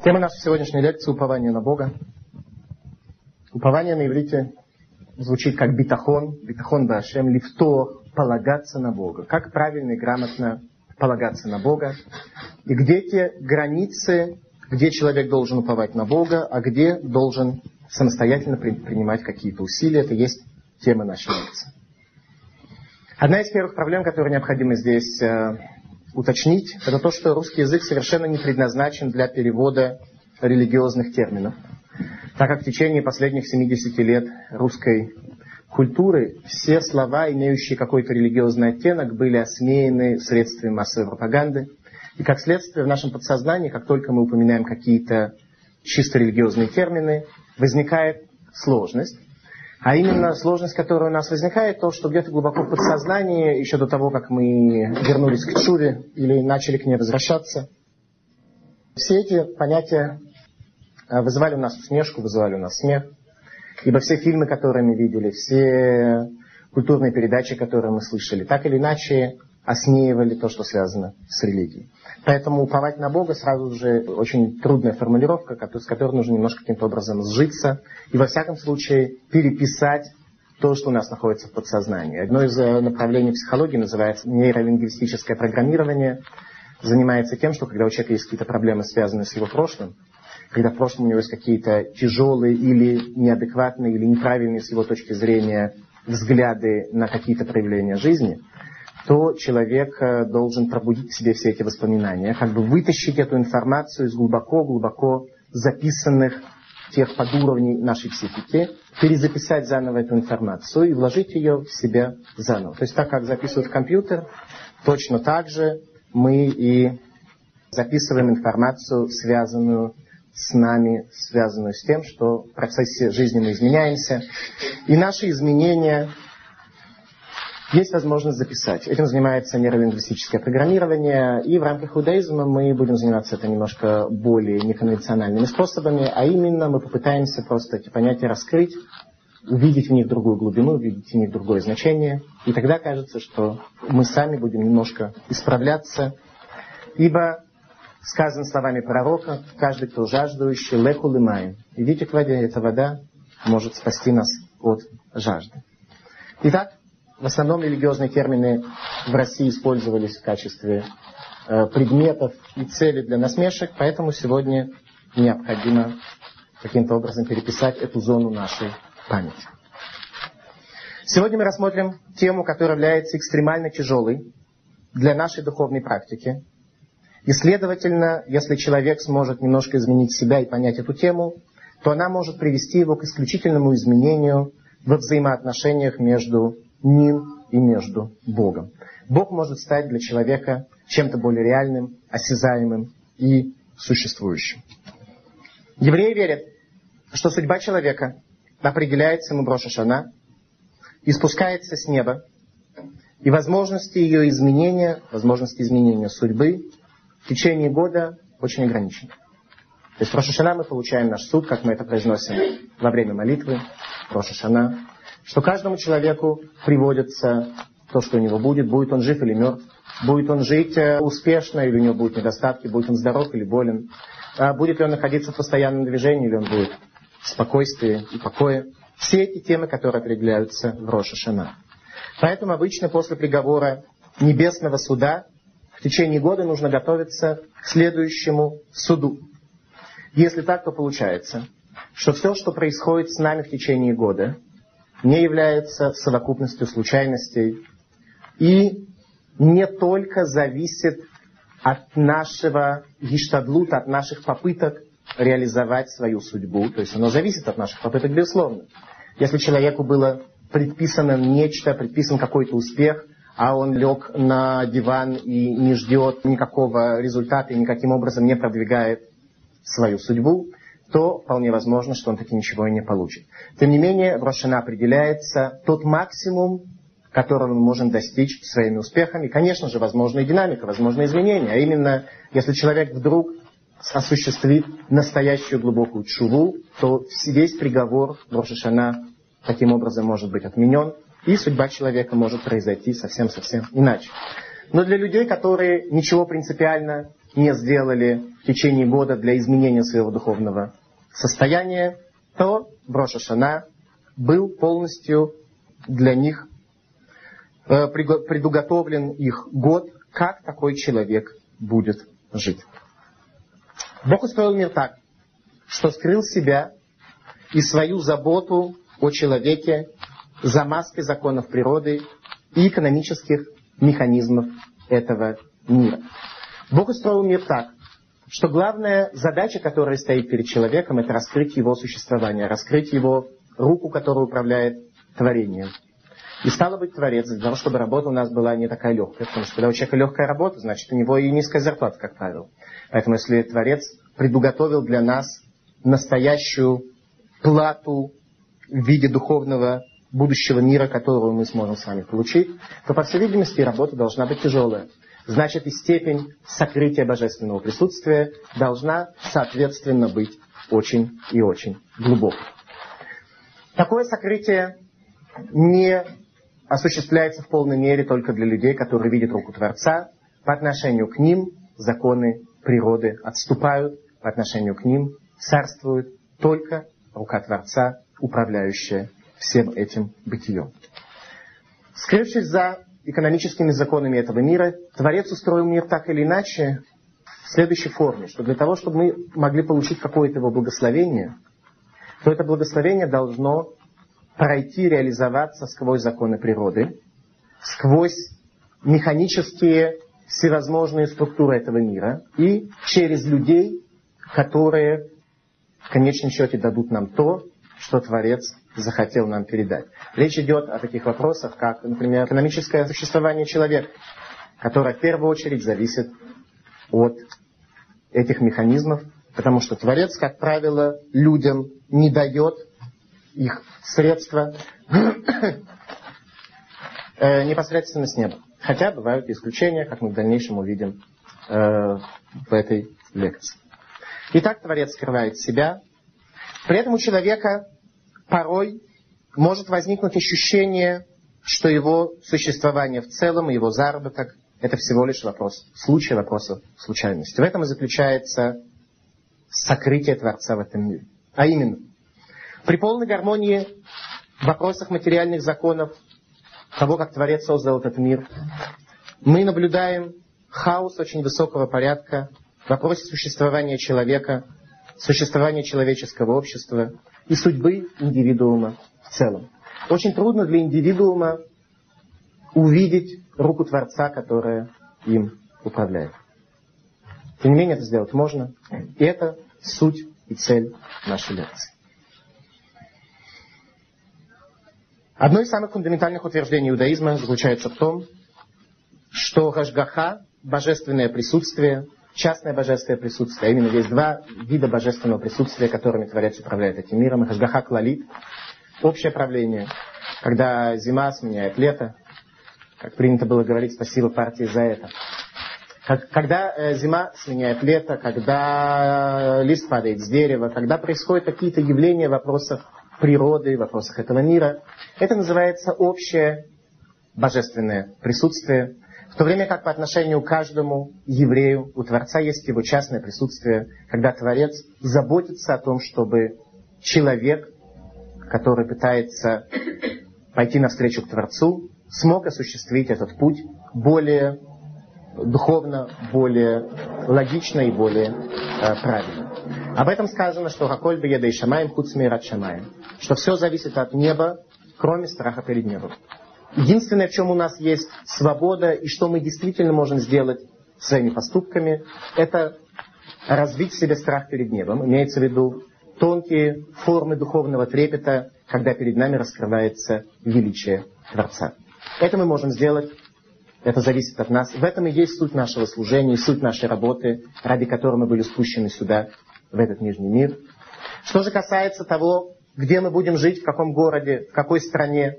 Тема нашей сегодняшней лекции – упование на Бога. Упование на иврите звучит как битахон, битахон башем, лифто, полагаться на Бога. Как правильно и грамотно полагаться на Бога. И где те границы, где человек должен уповать на Бога, а где должен самостоятельно принимать какие-то усилия. Это есть тема нашей лекции. Одна из первых проблем, которые необходимо здесь э, уточнить, это то, что русский язык совершенно не предназначен для перевода религиозных терминов. Так как в течение последних 70 лет русской культуры все слова, имеющие какой-то религиозный оттенок, были осмеяны средствами массовой пропаганды. И как следствие в нашем подсознании, как только мы упоминаем какие-то чисто религиозные термины, возникает сложность. А именно сложность, которая у нас возникает, то, что где-то глубоко в подсознании, еще до того, как мы вернулись к Чуве или начали к ней возвращаться, все эти понятия э, вызывали у нас усмешку, вызывали у нас смех. Ибо все фильмы, которые мы видели, все культурные передачи, которые мы слышали, так или иначе осмеивали то, что связано с религией. Поэтому уповать на Бога сразу же очень трудная формулировка, с которой нужно немножко каким-то образом сжиться и во всяком случае переписать то, что у нас находится в подсознании. Одно из э, направлений психологии называется нейролингвистическое программирование. Занимается тем, что когда у человека есть какие-то проблемы, связанные с его прошлым, когда в прошлом у него есть какие-то тяжелые или неадекватные, или неправильные с его точки зрения взгляды на какие-то проявления жизни – то человек э, должен пробудить в себе все эти воспоминания, как бы вытащить эту информацию из глубоко-глубоко записанных тех подуровней нашей психики, перезаписать заново эту информацию и вложить ее в себя заново. То есть так, как записывают в компьютер, точно так же мы и записываем информацию, связанную с нами, связанную с тем, что в процессе жизни мы изменяемся. И наши изменения есть возможность записать. Этим занимается нейролингвистическое программирование, и в рамках иудаизма мы будем заниматься это немножко более неконвенциональными способами, а именно мы попытаемся просто эти понятия раскрыть, увидеть в них другую глубину, увидеть в них другое значение, и тогда кажется, что мы сами будем немножко исправляться, ибо сказано словами пророка, каждый, кто жаждущий, леку лымаем. Идите к воде, эта вода может спасти нас от жажды. Итак, в основном религиозные термины в России использовались в качестве э, предметов и целей для насмешек, поэтому сегодня необходимо каким-то образом переписать эту зону нашей памяти. Сегодня мы рассмотрим тему, которая является экстремально тяжелой для нашей духовной практики. И, следовательно, если человек сможет немножко изменить себя и понять эту тему, то она может привести его к исключительному изменению во взаимоотношениях между ним и между Богом. Бог может стать для человека чем-то более реальным, осязаемым и существующим. Евреи верят, что судьба человека определяется ему Броша Шана и спускается с неба, и возможности ее изменения, возможности изменения судьбы в течение года очень ограничены. То есть в Рошашана мы получаем наш суд, как мы это произносим во время молитвы, Рошашана, что каждому человеку приводится то, что у него будет, будет он жив или мертв, будет он жить э, успешно или у него будут недостатки, будет он здоров или болен, а будет ли он находиться в постоянном движении или он будет в спокойствии и покое. Все эти темы, которые определяются в Роша Шана. Поэтому обычно после приговора небесного суда в течение года нужно готовиться к следующему суду. Если так, то получается, что все, что происходит с нами в течение года, не является совокупностью случайностей и не только зависит от нашего гиштадлута, от наших попыток реализовать свою судьбу. То есть оно зависит от наших попыток, безусловно. Если человеку было предписано нечто, предписан какой-то успех, а он лег на диван и не ждет никакого результата и никаким образом не продвигает свою судьбу, то вполне возможно, что он таки ничего и не получит. Тем не менее, в Рошана определяется тот максимум, которого мы можем достичь своими успехами. Конечно же, возможна и динамика, возможно изменения. А именно, если человек вдруг осуществит настоящую глубокую чуву, то весь приговор Рошашана таким образом может быть отменен, и судьба человека может произойти совсем-совсем иначе. Но для людей, которые ничего принципиально не сделали в течение года для изменения своего духовного состояния, то в Рошашана был полностью для них э, предуготовлен их год, как такой человек будет жить. Бог устроил мир так, что скрыл себя и свою заботу о человеке за маской законов природы и экономических механизмов этого мира. Бог устроил мир так, что главная задача, которая стоит перед человеком, это раскрыть его существование, раскрыть его руку, которая управляет творением. И стало быть, Творец, для того, чтобы работа у нас была не такая легкая. Потому что когда у человека легкая работа, значит, у него и низкая зарплата, как правило. Поэтому, если Творец предуготовил для нас настоящую плату в виде духовного будущего мира, которого мы сможем с вами получить, то, по всей видимости, работа должна быть тяжелая. Значит, и степень сокрытия божественного присутствия должна, соответственно, быть очень и очень глубокой. Такое сокрытие не осуществляется в полной мере только для людей, которые видят руку Творца. По отношению к ним законы природы отступают, по отношению к ним царствует только рука Творца, управляющая всем этим бытием. Скрывшись за экономическими законами этого мира, Творец устроил мир так или иначе в следующей форме, что для того, чтобы мы могли получить какое-то его благословение, то это благословение должно пройти, реализоваться сквозь законы природы, сквозь механические всевозможные структуры этого мира и через людей, которые в конечном счете дадут нам то, что Творец захотел нам передать. Речь идет о таких вопросах, как, например, экономическое существование человека, которое в первую очередь зависит от этих механизмов, потому что Творец, как правило, людям не дает их средства э, непосредственно с неба. Хотя бывают исключения, как мы в дальнейшем увидим э, в этой лекции. Итак, Творец скрывает себя. При этом у человека порой может возникнуть ощущение, что его существование в целом его заработок – это всего лишь вопрос случая, вопроса случайности. В этом и заключается сокрытие Творца в этом мире. А именно, при полной гармонии в вопросах материальных законов того, как Творец создал этот мир, мы наблюдаем хаос очень высокого порядка в вопросе существования человека, существования человеческого общества и судьбы индивидуума в целом. Очень трудно для индивидуума увидеть руку Творца, которая им управляет. Тем не менее, это сделать можно. И это суть и цель нашей лекции. Одно из самых фундаментальных утверждений иудаизма заключается в том, что Гашгаха, божественное присутствие, частное божественное присутствие, а именно есть два вида божественного присутствия, которыми Творец управляет этим миром. Гашгаха Клалит, общее правление, когда зима сменяет лето, как принято было говорить, спасибо партии за это. Когда э, зима сменяет лето, когда лист падает с дерева, когда происходят какие-то явления в вопросах природы, в вопросах этого мира, это называется общее божественное присутствие, в то время как по отношению к каждому еврею у Творца есть его частное присутствие, когда Творец заботится о том, чтобы человек, который пытается пойти навстречу к Творцу, смог осуществить этот путь более духовно, более логично и более э, правильно. Об этом сказано, что Хаколь Бееда и Шамаем Хуцмир от Шамаем. Что все зависит от неба, кроме страха перед небом. Единственное, в чем у нас есть свобода и что мы действительно можем сделать своими поступками, это развить в себе страх перед небом. Имеется в виду тонкие формы духовного трепета, когда перед нами раскрывается величие Творца. Это мы можем сделать, это зависит от нас. В этом и есть суть нашего служения, суть нашей работы, ради которой мы были спущены сюда, в этот нижний мир. Что же касается того, где мы будем жить, в каком городе, в какой стране,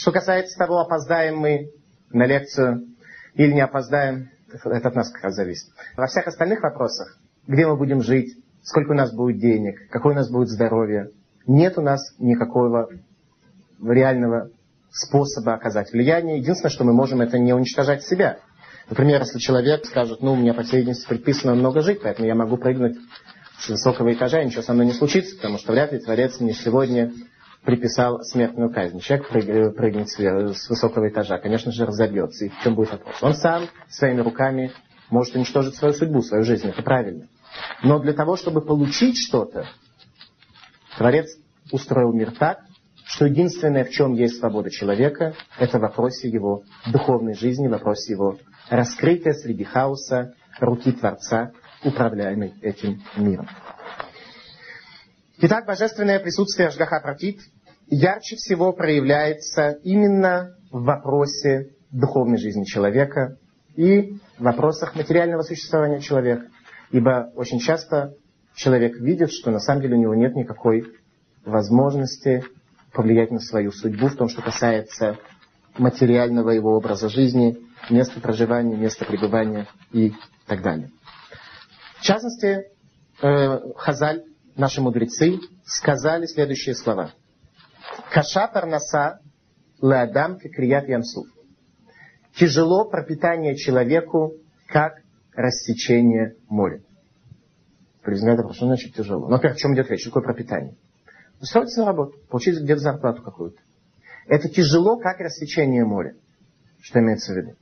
что касается того, опоздаем мы на лекцию или не опоздаем, это от нас как раз зависит. Во всех остальных вопросах, где мы будем жить, сколько у нас будет денег, какое у нас будет здоровье, нет у нас никакого реального способа оказать влияние. Единственное, что мы можем, это не уничтожать себя. Например, если человек скажет, ну, мне по всей видимости предписано много жить, поэтому я могу прыгнуть с высокого этажа, и ничего со мной не случится, потому что вряд ли Творец мне сегодня приписал смертную казнь. Человек прыгнет с высокого этажа, конечно же, разобьется. И в чем будет вопрос? Он сам своими руками может уничтожить свою судьбу, свою жизнь. Это правильно. Но для того, чтобы получить что-то, Творец устроил мир так, что единственное, в чем есть свобода человека, это в вопросе его духовной жизни, в вопросе его раскрытия среди хаоса руки Творца, управляемой этим миром. Итак, божественное присутствие Ашгаха Пратит ярче всего проявляется именно в вопросе духовной жизни человека и в вопросах материального существования человека. Ибо очень часто человек видит, что на самом деле у него нет никакой возможности повлиять на свою судьбу в том, что касается материального его образа жизни, места проживания, места пребывания и так далее. В частности, э, Хазаль наши мудрецы сказали следующие слова. Каша парнаса леадам крият ямсуф. Тяжело пропитание человеку, как рассечение моря. Признает вопрос, что значит тяжело? Ну, во-первых, о чем идет речь? Что такое пропитание? Устроиться на работу, получить где-то зарплату какую-то. Это тяжело, как рассечение моря. Что имеется в виду?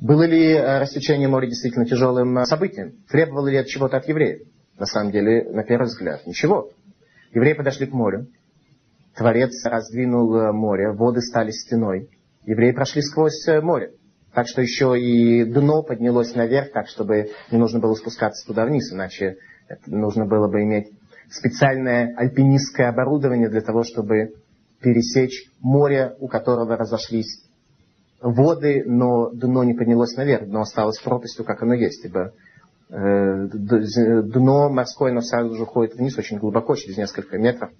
Было ли э, рассечение моря действительно тяжелым э, событием? Требовало ли это чего-то от евреев? На самом деле, на первый взгляд, ничего. Евреи подошли к морю. Творец раздвинул э, море, воды стали стеной. Евреи прошли сквозь э, море. Так что еще и дно поднялось наверх, так чтобы не нужно было спускаться туда вниз, иначе нужно было бы иметь специальное альпинистское оборудование для того, чтобы пересечь море, у которого разошлись воды, но дно не поднялось наверх, дно осталось пропастью, как оно есть, ибо дно морское, но сразу же уходит вниз очень глубоко, через несколько метров,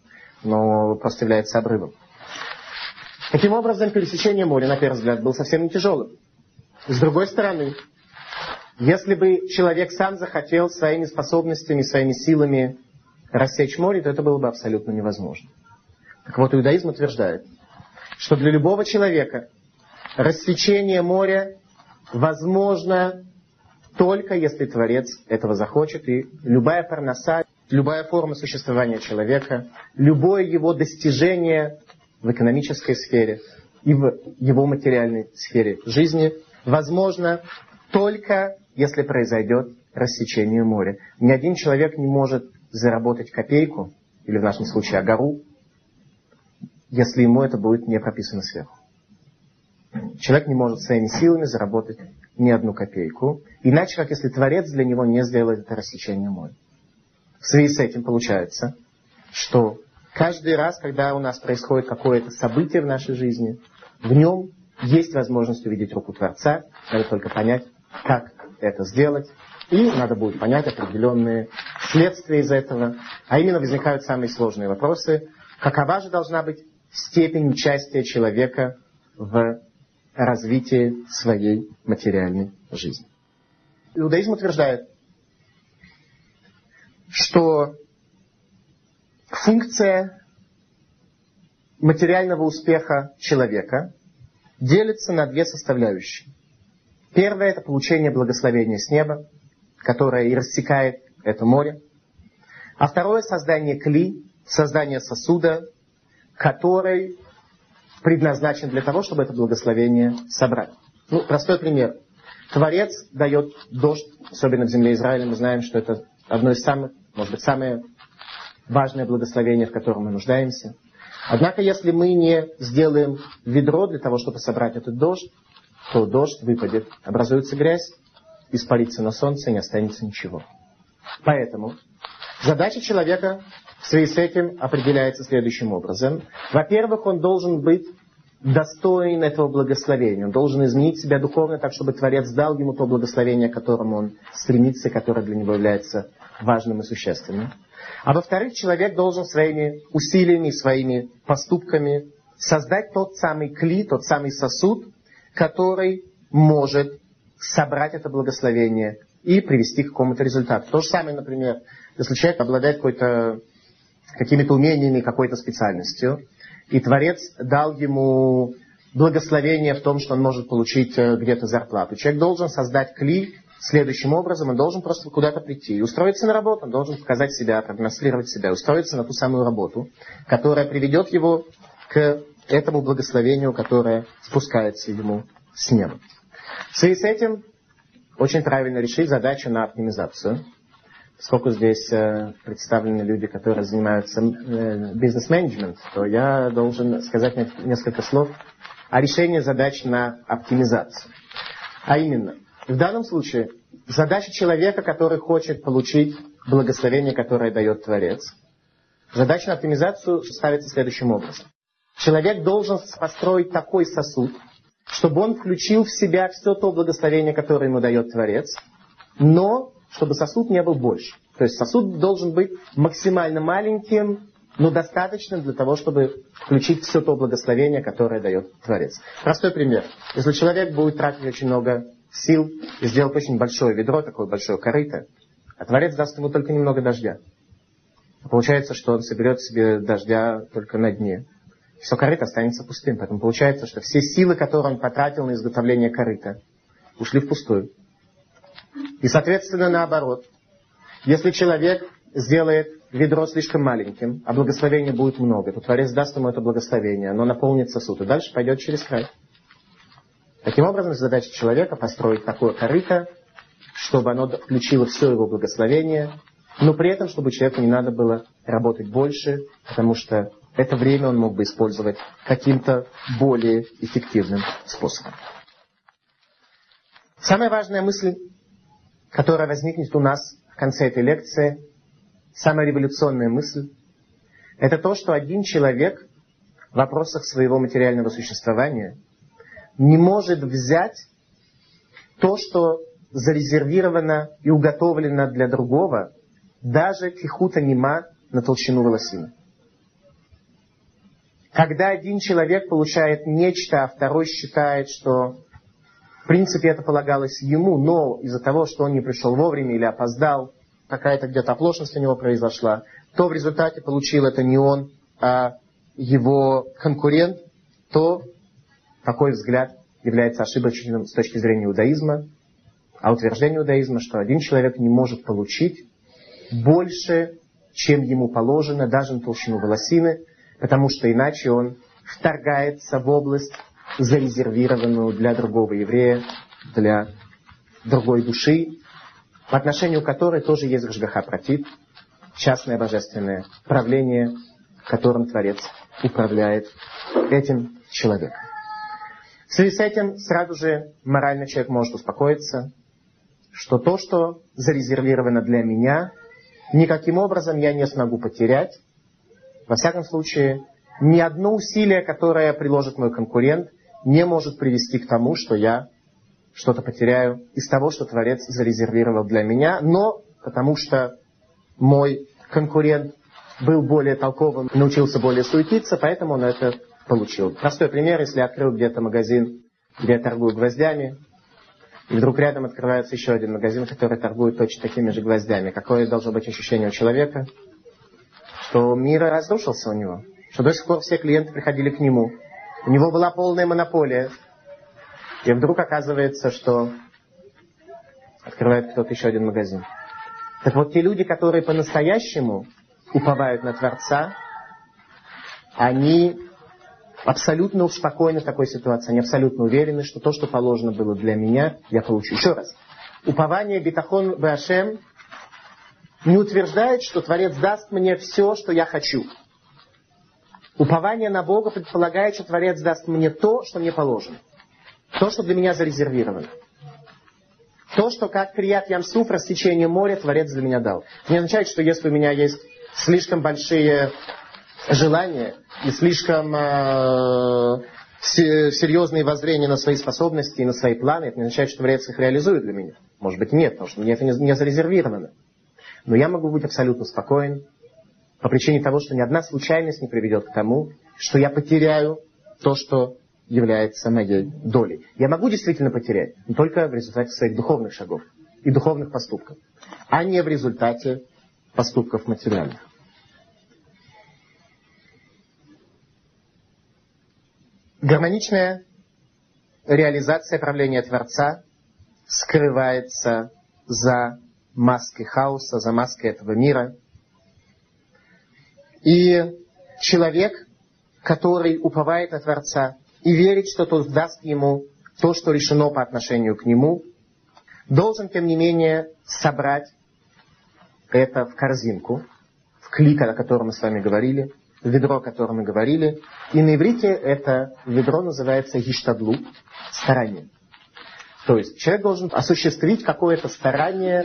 но просто является обрывом. Таким образом, пересечение моря, на первый взгляд, было совсем не тяжелым. С другой стороны, если бы человек сам захотел своими способностями, своими силами рассечь море, то это было бы абсолютно невозможно. Так вот, иудаизм утверждает, что для любого человека рассечение моря возможно только если Творец этого захочет. И любая парноса, любая форма существования человека, любое его достижение в экономической сфере и в его материальной сфере жизни возможно только если произойдет рассечение моря. Ни один человек не может заработать копейку, или в нашем случае агару, если ему это будет не прописано сверху. Человек не может своими силами заработать ни одну копейку, иначе как если Творец для него не сделает это рассечение моря. В связи с этим получается, что каждый раз, когда у нас происходит какое-то событие в нашей жизни, в нем есть возможность увидеть руку Творца, надо только понять, как это сделать, и надо будет понять определенные следствия из этого, а именно возникают самые сложные вопросы, какова же должна быть степень участия человека в развитие своей материальной жизни. Иудаизм утверждает, что функция материального успеха человека делится на две составляющие. Первое – это получение благословения с неба, которое и рассекает это море. А второе – создание кли, создание сосуда, который предназначен для того, чтобы это благословение собрать. Ну, простой пример. Творец дает дождь, особенно в земле Израиля. Мы знаем, что это одно из самых, может быть, самое важное благословение, в котором мы нуждаемся. Однако, если мы не сделаем ведро для того, чтобы собрать этот дождь, то дождь выпадет, образуется грязь, испарится на солнце и не останется ничего. Поэтому задача человека в связи с этим определяется следующим образом. Во-первых, он должен быть достоин этого благословения. Он должен изменить себя духовно так, чтобы Творец дал ему то благословение, к которому он стремится, которое для него является важным и существенным. А во-вторых, человек должен своими усилиями, своими поступками создать тот самый кли, тот самый сосуд, который может собрать это благословение и привести к какому-то результату. То же самое, например, если человек обладает какой-то какими-то умениями, какой-то специальностью. И Творец дал ему благословение в том, что он может получить э, где-то зарплату. Человек должен создать кли следующим образом. Он должен просто куда-то прийти и устроиться на работу. Он должен показать себя, продемонстрировать себя, устроиться на ту самую работу, которая приведет его к этому благословению, которое спускается ему с неба. В связи с этим очень правильно решить задачу на оптимизацию. Поскольку здесь э, представлены люди, которые занимаются э, бизнес-менеджментом, то я должен сказать несколько слов о решении задач на оптимизацию. А именно, в данном случае задача человека, который хочет получить благословение, которое дает Творец, задача на оптимизацию ставится следующим образом. Человек должен построить такой сосуд, чтобы он включил в себя все то благословение, которое ему дает Творец, но чтобы сосуд не был больше. То есть сосуд должен быть максимально маленьким, но достаточным для того, чтобы включить все то благословение, которое дает Творец. Простой пример. Если человек будет тратить очень много сил и сделать очень большое ведро, такое большое корыто, а Творец даст ему только немного дождя. Получается, что он соберет себе дождя только на дне все корыто останется пустым. Поэтому получается, что все силы, которые он потратил на изготовление корыта, ушли впустую. И, соответственно, наоборот. Если человек сделает ведро слишком маленьким, а благословения будет много, то Творец даст ему это благословение, оно наполнит сосуд, и дальше пойдет через край. Таким образом, задача человека построить такое корыто, чтобы оно включило все его благословение, но при этом, чтобы человеку не надо было работать больше, потому что это время он мог бы использовать каким-то более эффективным способом. Самая важная мысль, которая возникнет у нас в конце этой лекции, самая революционная мысль, это то, что один человек в вопросах своего материального существования не может взять то, что зарезервировано и уготовлено для другого, даже кихута нема на толщину волосины. Когда один человек получает нечто, а второй считает, что в принципе это полагалось ему, но из-за того, что он не пришел вовремя или опоздал, какая-то где-то оплошность у него произошла, то в результате получил это не он, а его конкурент, то такой взгляд является ошибочным с точки зрения иудаизма, а утверждение иудаизма, что один человек не может получить больше, чем ему положено, даже на толщину волосины, потому что иначе он вторгается в область, зарезервированную для другого еврея, для другой души, по отношению которой тоже есть Гашгаха против, частное божественное правление, которым Творец управляет этим человеком. В связи с этим сразу же морально человек может успокоиться, что то, что зарезервировано для меня, никаким образом я не смогу потерять, во всяком случае, ни одно усилие, которое приложит мой конкурент, не может привести к тому, что я что-то потеряю из того, что Творец зарезервировал для меня, но потому что мой конкурент был более толковым, научился более суетиться, поэтому он это получил. Простой пример, если я открыл где-то магазин, где я торгую гвоздями, и вдруг рядом открывается еще один магазин, который торгует точно такими же гвоздями. Какое должно быть ощущение у человека? что мир разрушился у него, что до сих пор все клиенты приходили к нему. У него была полная монополия. И вдруг оказывается, что открывает кто-то еще один магазин. Так вот, те люди, которые по-настоящему уповают на Творца, они абсолютно спокойны в такой ситуации. Они абсолютно уверены, что то, что положено было для меня, я получу. Еще раз. Упование битахон башем не утверждает, что Творец даст мне все, что я хочу. Упование на Бога предполагает, что Творец даст мне то, что мне положено. То, что для меня зарезервировано. То, что как Крият Ямсуф, растечение моря, Творец для меня дал. Не означает, что если у меня есть слишком большие желания и слишком э, серьезные воззрения на свои способности и на свои планы, это не означает, что Творец их реализует для меня. Может быть, нет, потому что мне это не зарезервировано. Но я могу быть абсолютно спокоен по причине того, что ни одна случайность не приведет к тому, что я потеряю то, что является моей долей. Я могу действительно потерять, но только в результате своих духовных шагов и духовных поступков, а не в результате поступков материальных. Гармоничная реализация правления Творца скрывается за маской хаоса, за маской этого мира. И человек, который уповает на Творца и верит, что тот даст ему то, что решено по отношению к нему, должен, тем не менее, собрать это в корзинку, в клик, о котором мы с вами говорили, в ведро, о котором мы говорили. И на иврите это ведро называется гиштадлу, старание. То есть человек должен осуществить какое-то старание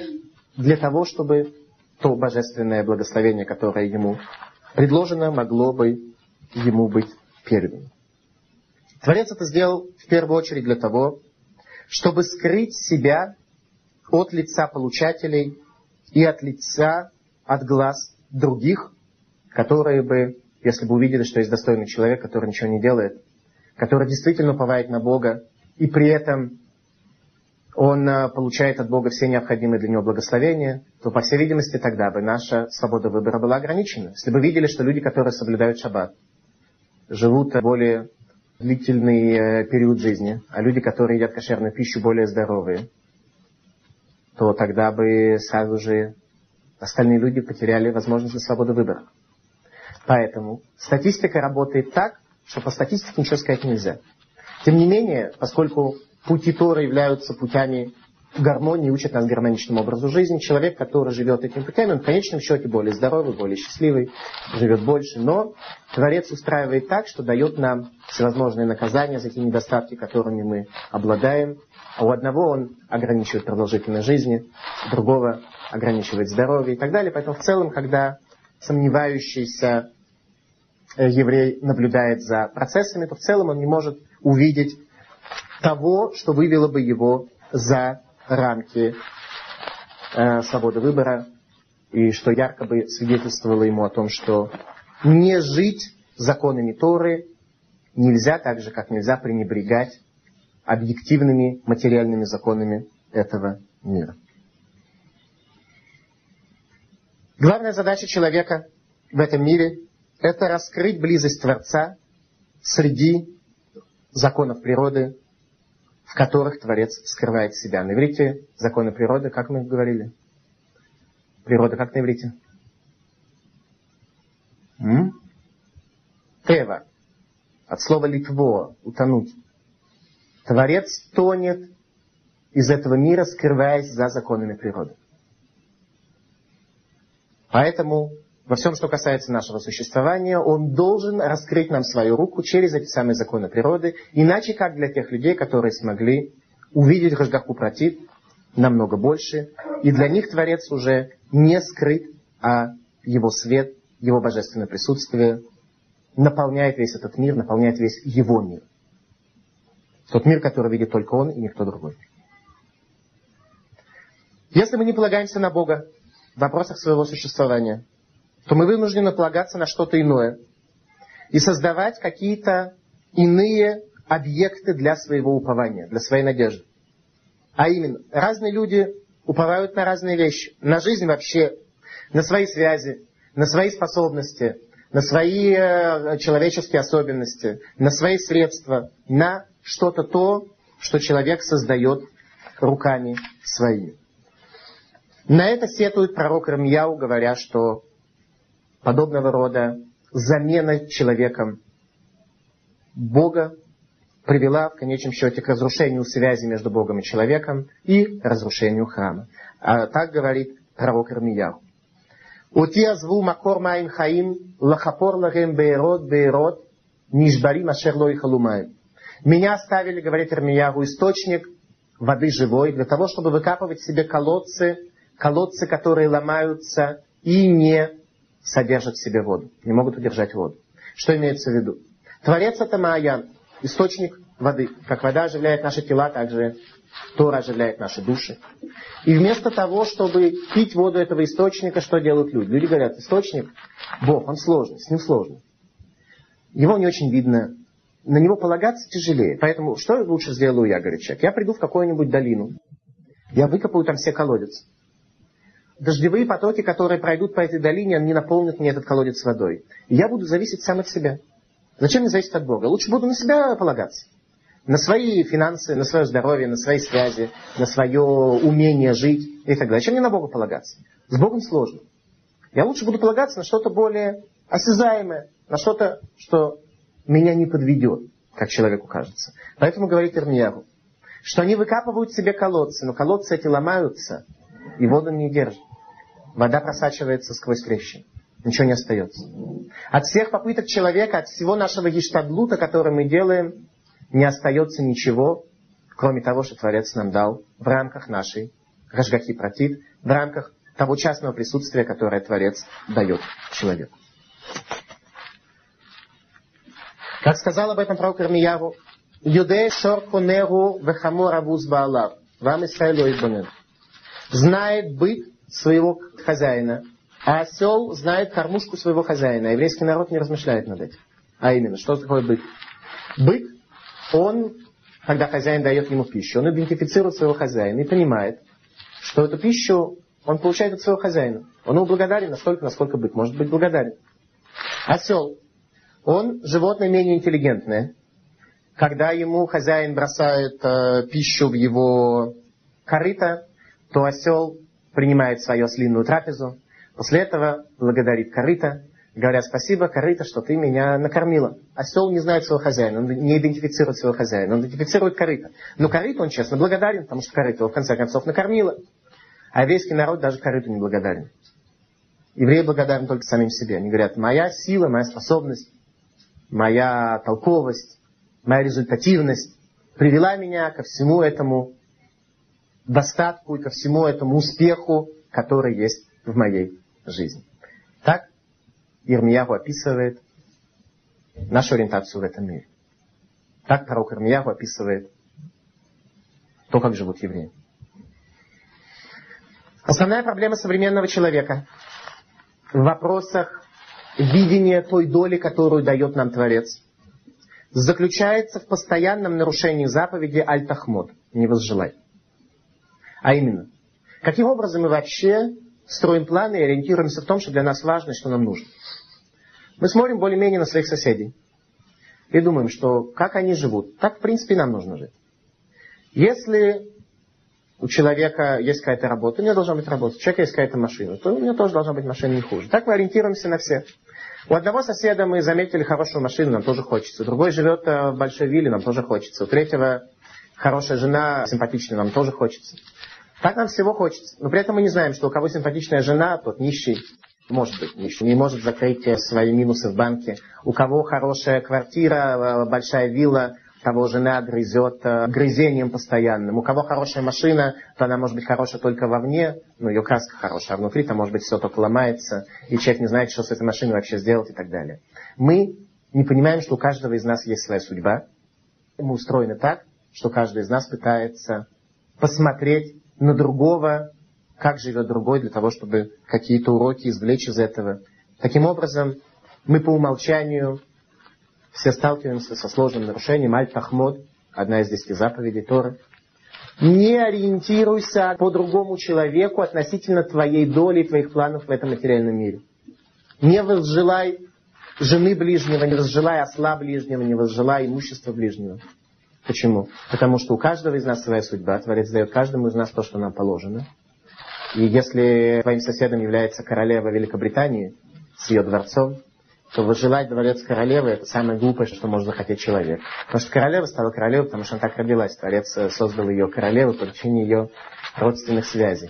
для того, чтобы то божественное благословение, которое ему предложено, могло бы ему быть передано. Творец это сделал в первую очередь для того, чтобы скрыть себя от лица получателей и от лица, от глаз других, которые бы, если бы увидели, что есть достойный человек, который ничего не делает, который действительно уповает на Бога, и при этом он э, получает от Бога все необходимые для него благословения, то, по всей видимости, тогда бы наша свобода выбора была ограничена. Если бы видели, что люди, которые соблюдают шаббат, живут более длительный э, период жизни, а люди, которые едят кошерную пищу, более здоровые, то тогда бы сразу же остальные люди потеряли возможность для свободы выбора. Поэтому статистика работает так, что по статистике ничего сказать нельзя. Тем не менее, поскольку пути Тора являются путями гармонии, учат нас гармоничному образу жизни, человек, который живет этим путями, он в конечном счете более здоровый, более счастливый, живет больше. Но Творец устраивает так, что дает нам всевозможные наказания за те недостатки, которыми мы обладаем, а у одного он ограничивает продолжительность жизни, у другого ограничивает здоровье и так далее. Поэтому в целом, когда сомневающийся э, еврей наблюдает за процессами, то в целом он не может увидеть того, что вывело бы его за рамки э, свободы выбора, и что ярко бы свидетельствовало ему о том, что не жить законами Торы нельзя так же, как нельзя пренебрегать объективными материальными законами этого мира. Главная задача человека в этом мире – это раскрыть близость Творца среди законов природы, в которых Творец скрывает себя. На иврите законы природы, как мы говорили? Природа как на иврите? М? Тева. От слова литво, утонуть. Творец тонет из этого мира, скрываясь за законами природы. Поэтому во всем, что касается нашего существования, он должен раскрыть нам свою руку через эти самые законы природы, иначе как для тех людей, которые смогли увидеть Рожгаху против намного больше, и для них Творец уже не скрыт, а его свет, его божественное присутствие наполняет весь этот мир, наполняет весь его мир. Тот мир, который видит только он и никто другой. Если мы не полагаемся на Бога в вопросах своего существования, то мы вынуждены полагаться на что-то иное и создавать какие-то иные объекты для своего упования, для своей надежды. А именно, разные люди уповают на разные вещи. На жизнь вообще, на свои связи, на свои способности, на свои э, человеческие особенности, на свои средства, на что-то то, что человек создает руками своими. На это сетует пророк Рамьяу, говоря, что подобного рода замена человеком Бога привела в конечном счете к разрушению связи между Богом и человеком и разрушению храма. А так говорит пророк Ирмияу. Ути азву макор маим хаим лахапор лагем беерот беерот нишбарим ашер лой халумаем. Меня оставили, говорит Ирмиягу, источник воды живой, для того, чтобы выкапывать себе колодцы, колодцы, которые ломаются и не содержат в себе воду, не могут удержать воду. Что имеется в виду? Творец это Мааян, источник воды. Как вода оживляет наши тела, так же Тора оживляет наши души. И вместо того, чтобы пить воду этого источника, что делают люди? Люди говорят, источник, Бог, он сложный, с ним сложно. Его не очень видно, на него полагаться тяжелее. Поэтому что лучше сделаю я, говорит человек? Я приду в какую-нибудь долину, я выкопаю там все колодец. Дождевые потоки, которые пройдут по этой долине, они наполнят мне этот колодец водой. И я буду зависеть сам от себя. Зачем мне зависеть от Бога? Лучше буду на себя полагаться. На свои финансы, на свое здоровье, на свои связи, на свое умение жить и так далее. Зачем мне на Бога полагаться? С Богом сложно. Я лучше буду полагаться на что-то более осязаемое, на что-то, что меня не подведет, как человеку кажется. Поэтому говорит Ирмияру, что они выкапывают себе колодцы, но колодцы эти ломаются, и воду не держат. Вода просачивается сквозь трещины. Ничего не остается. От всех попыток человека, от всего нашего гештадлута, который мы делаем, не остается ничего, кроме того, что Творец нам дал в рамках нашей Рашгахи Протит, в рамках того частного присутствия, которое Творец дает человеку. Как сказал об этом пророк Ирмияру, Юдей шор конеру вехамор авуз баалав. Вам Исраилю Ибанен. Знает бык своего хозяина, а осел знает кормушку своего хозяина. Еврейский народ не размышляет над этим. А именно, что такое бык? Бык, он, когда хозяин дает ему пищу, он идентифицирует своего хозяина и понимает, что эту пищу он получает от своего хозяина. Он ему благодарен настолько, насколько бык может быть благодарен. Осел, он животное менее интеллигентное. Когда ему хозяин бросает э, пищу в его корыто, то осел принимает свою ослинную трапезу. После этого благодарит корыто, говоря спасибо, корыто, что ты меня накормила. Осел не знает своего хозяина, он не идентифицирует своего хозяина, он идентифицирует корыто. Но корыто он честно благодарен, потому что корыто его в конце концов накормила. А еврейский народ даже корыту не благодарен. Евреи благодарны только самим себе. Они говорят, моя сила, моя способность, моя толковость, моя результативность привела меня ко всему этому достатку и ко всему этому успеху, который есть в моей жизни. Так Ирмиягу описывает нашу ориентацию в этом мире. Так пророк Ирмиягу описывает то, как живут евреи. Основная проблема современного человека в вопросах видения той доли, которую дает нам Творец, заключается в постоянном нарушении заповеди Аль-Тахмод, не возжелай. А именно, каким образом мы вообще строим планы и ориентируемся в том, что для нас важно и что нам нужно. Мы смотрим более-менее на своих соседей и думаем, что как они живут, так в принципе нам нужно жить. Если у человека есть какая-то работа, у него должна быть работа. У человека есть какая-то машина, то у него тоже должна быть машина не хуже. Так мы ориентируемся на всех. У одного соседа мы заметили хорошую машину, нам тоже хочется. Другой живет э, в большой вилле, нам тоже хочется. У третьего хорошая жена, симпатичная, нам тоже хочется. Так нам всего хочется. Но при этом мы не знаем, что у кого симпатичная жена, тот нищий, может быть нищий, не может закрыть э, свои минусы в банке. У кого хорошая квартира, э, большая вилла, того жена грызет э, грызением постоянным. У кого хорошая машина, то она может быть хорошая только вовне, ну ее краска хорошая, а внутри там может быть все только ломается, и человек не знает, что с этой машиной вообще сделать и так далее. Мы не понимаем, что у каждого из нас есть своя судьба. Мы устроены так, что каждый из нас пытается посмотреть на другого, как живет другой, для того, чтобы какие-то уроки извлечь из этого. Таким образом, мы по умолчанию все сталкиваемся со сложным нарушением Аль-Тахмод, одна из десяти заповедей Торы. Не ориентируйся по другому человеку относительно твоей доли и твоих планов в этом материальном мире. Не возжелай жены ближнего, не возжелай осла ближнего, не возжелай имущества ближнего. Почему? Потому что у каждого из нас своя судьба. Творец дает каждому из нас то, что нам положено. И если твоим соседом является королева Великобритании с ее дворцом, то возжелать дворец королевы – это самое глупое, что может захотеть человек. Потому что королева стала королевой, потому что она так родилась. Творец э, создал ее королевой по причине ее родственных связей.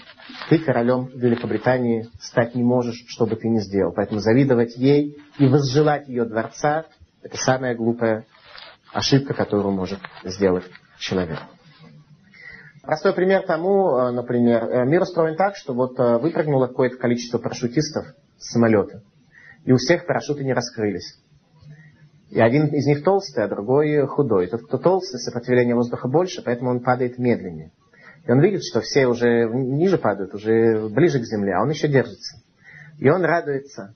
Ты королем Великобритании стать не можешь, что бы ты ни сделал. Поэтому завидовать ей и возжелать ее дворца – это самая глупая ошибка, которую может сделать человек. Простой пример тому, э, например, э, мир устроен так, что вот выпрыгнуло какое-то количество парашютистов с самолета – и у всех парашюты не раскрылись. И один из них толстый, а другой худой. Тот, кто толстый, сопротивление воздуха больше, поэтому он падает медленнее. И он видит, что все уже ниже падают, уже ближе к земле, а он еще держится. И он радуется.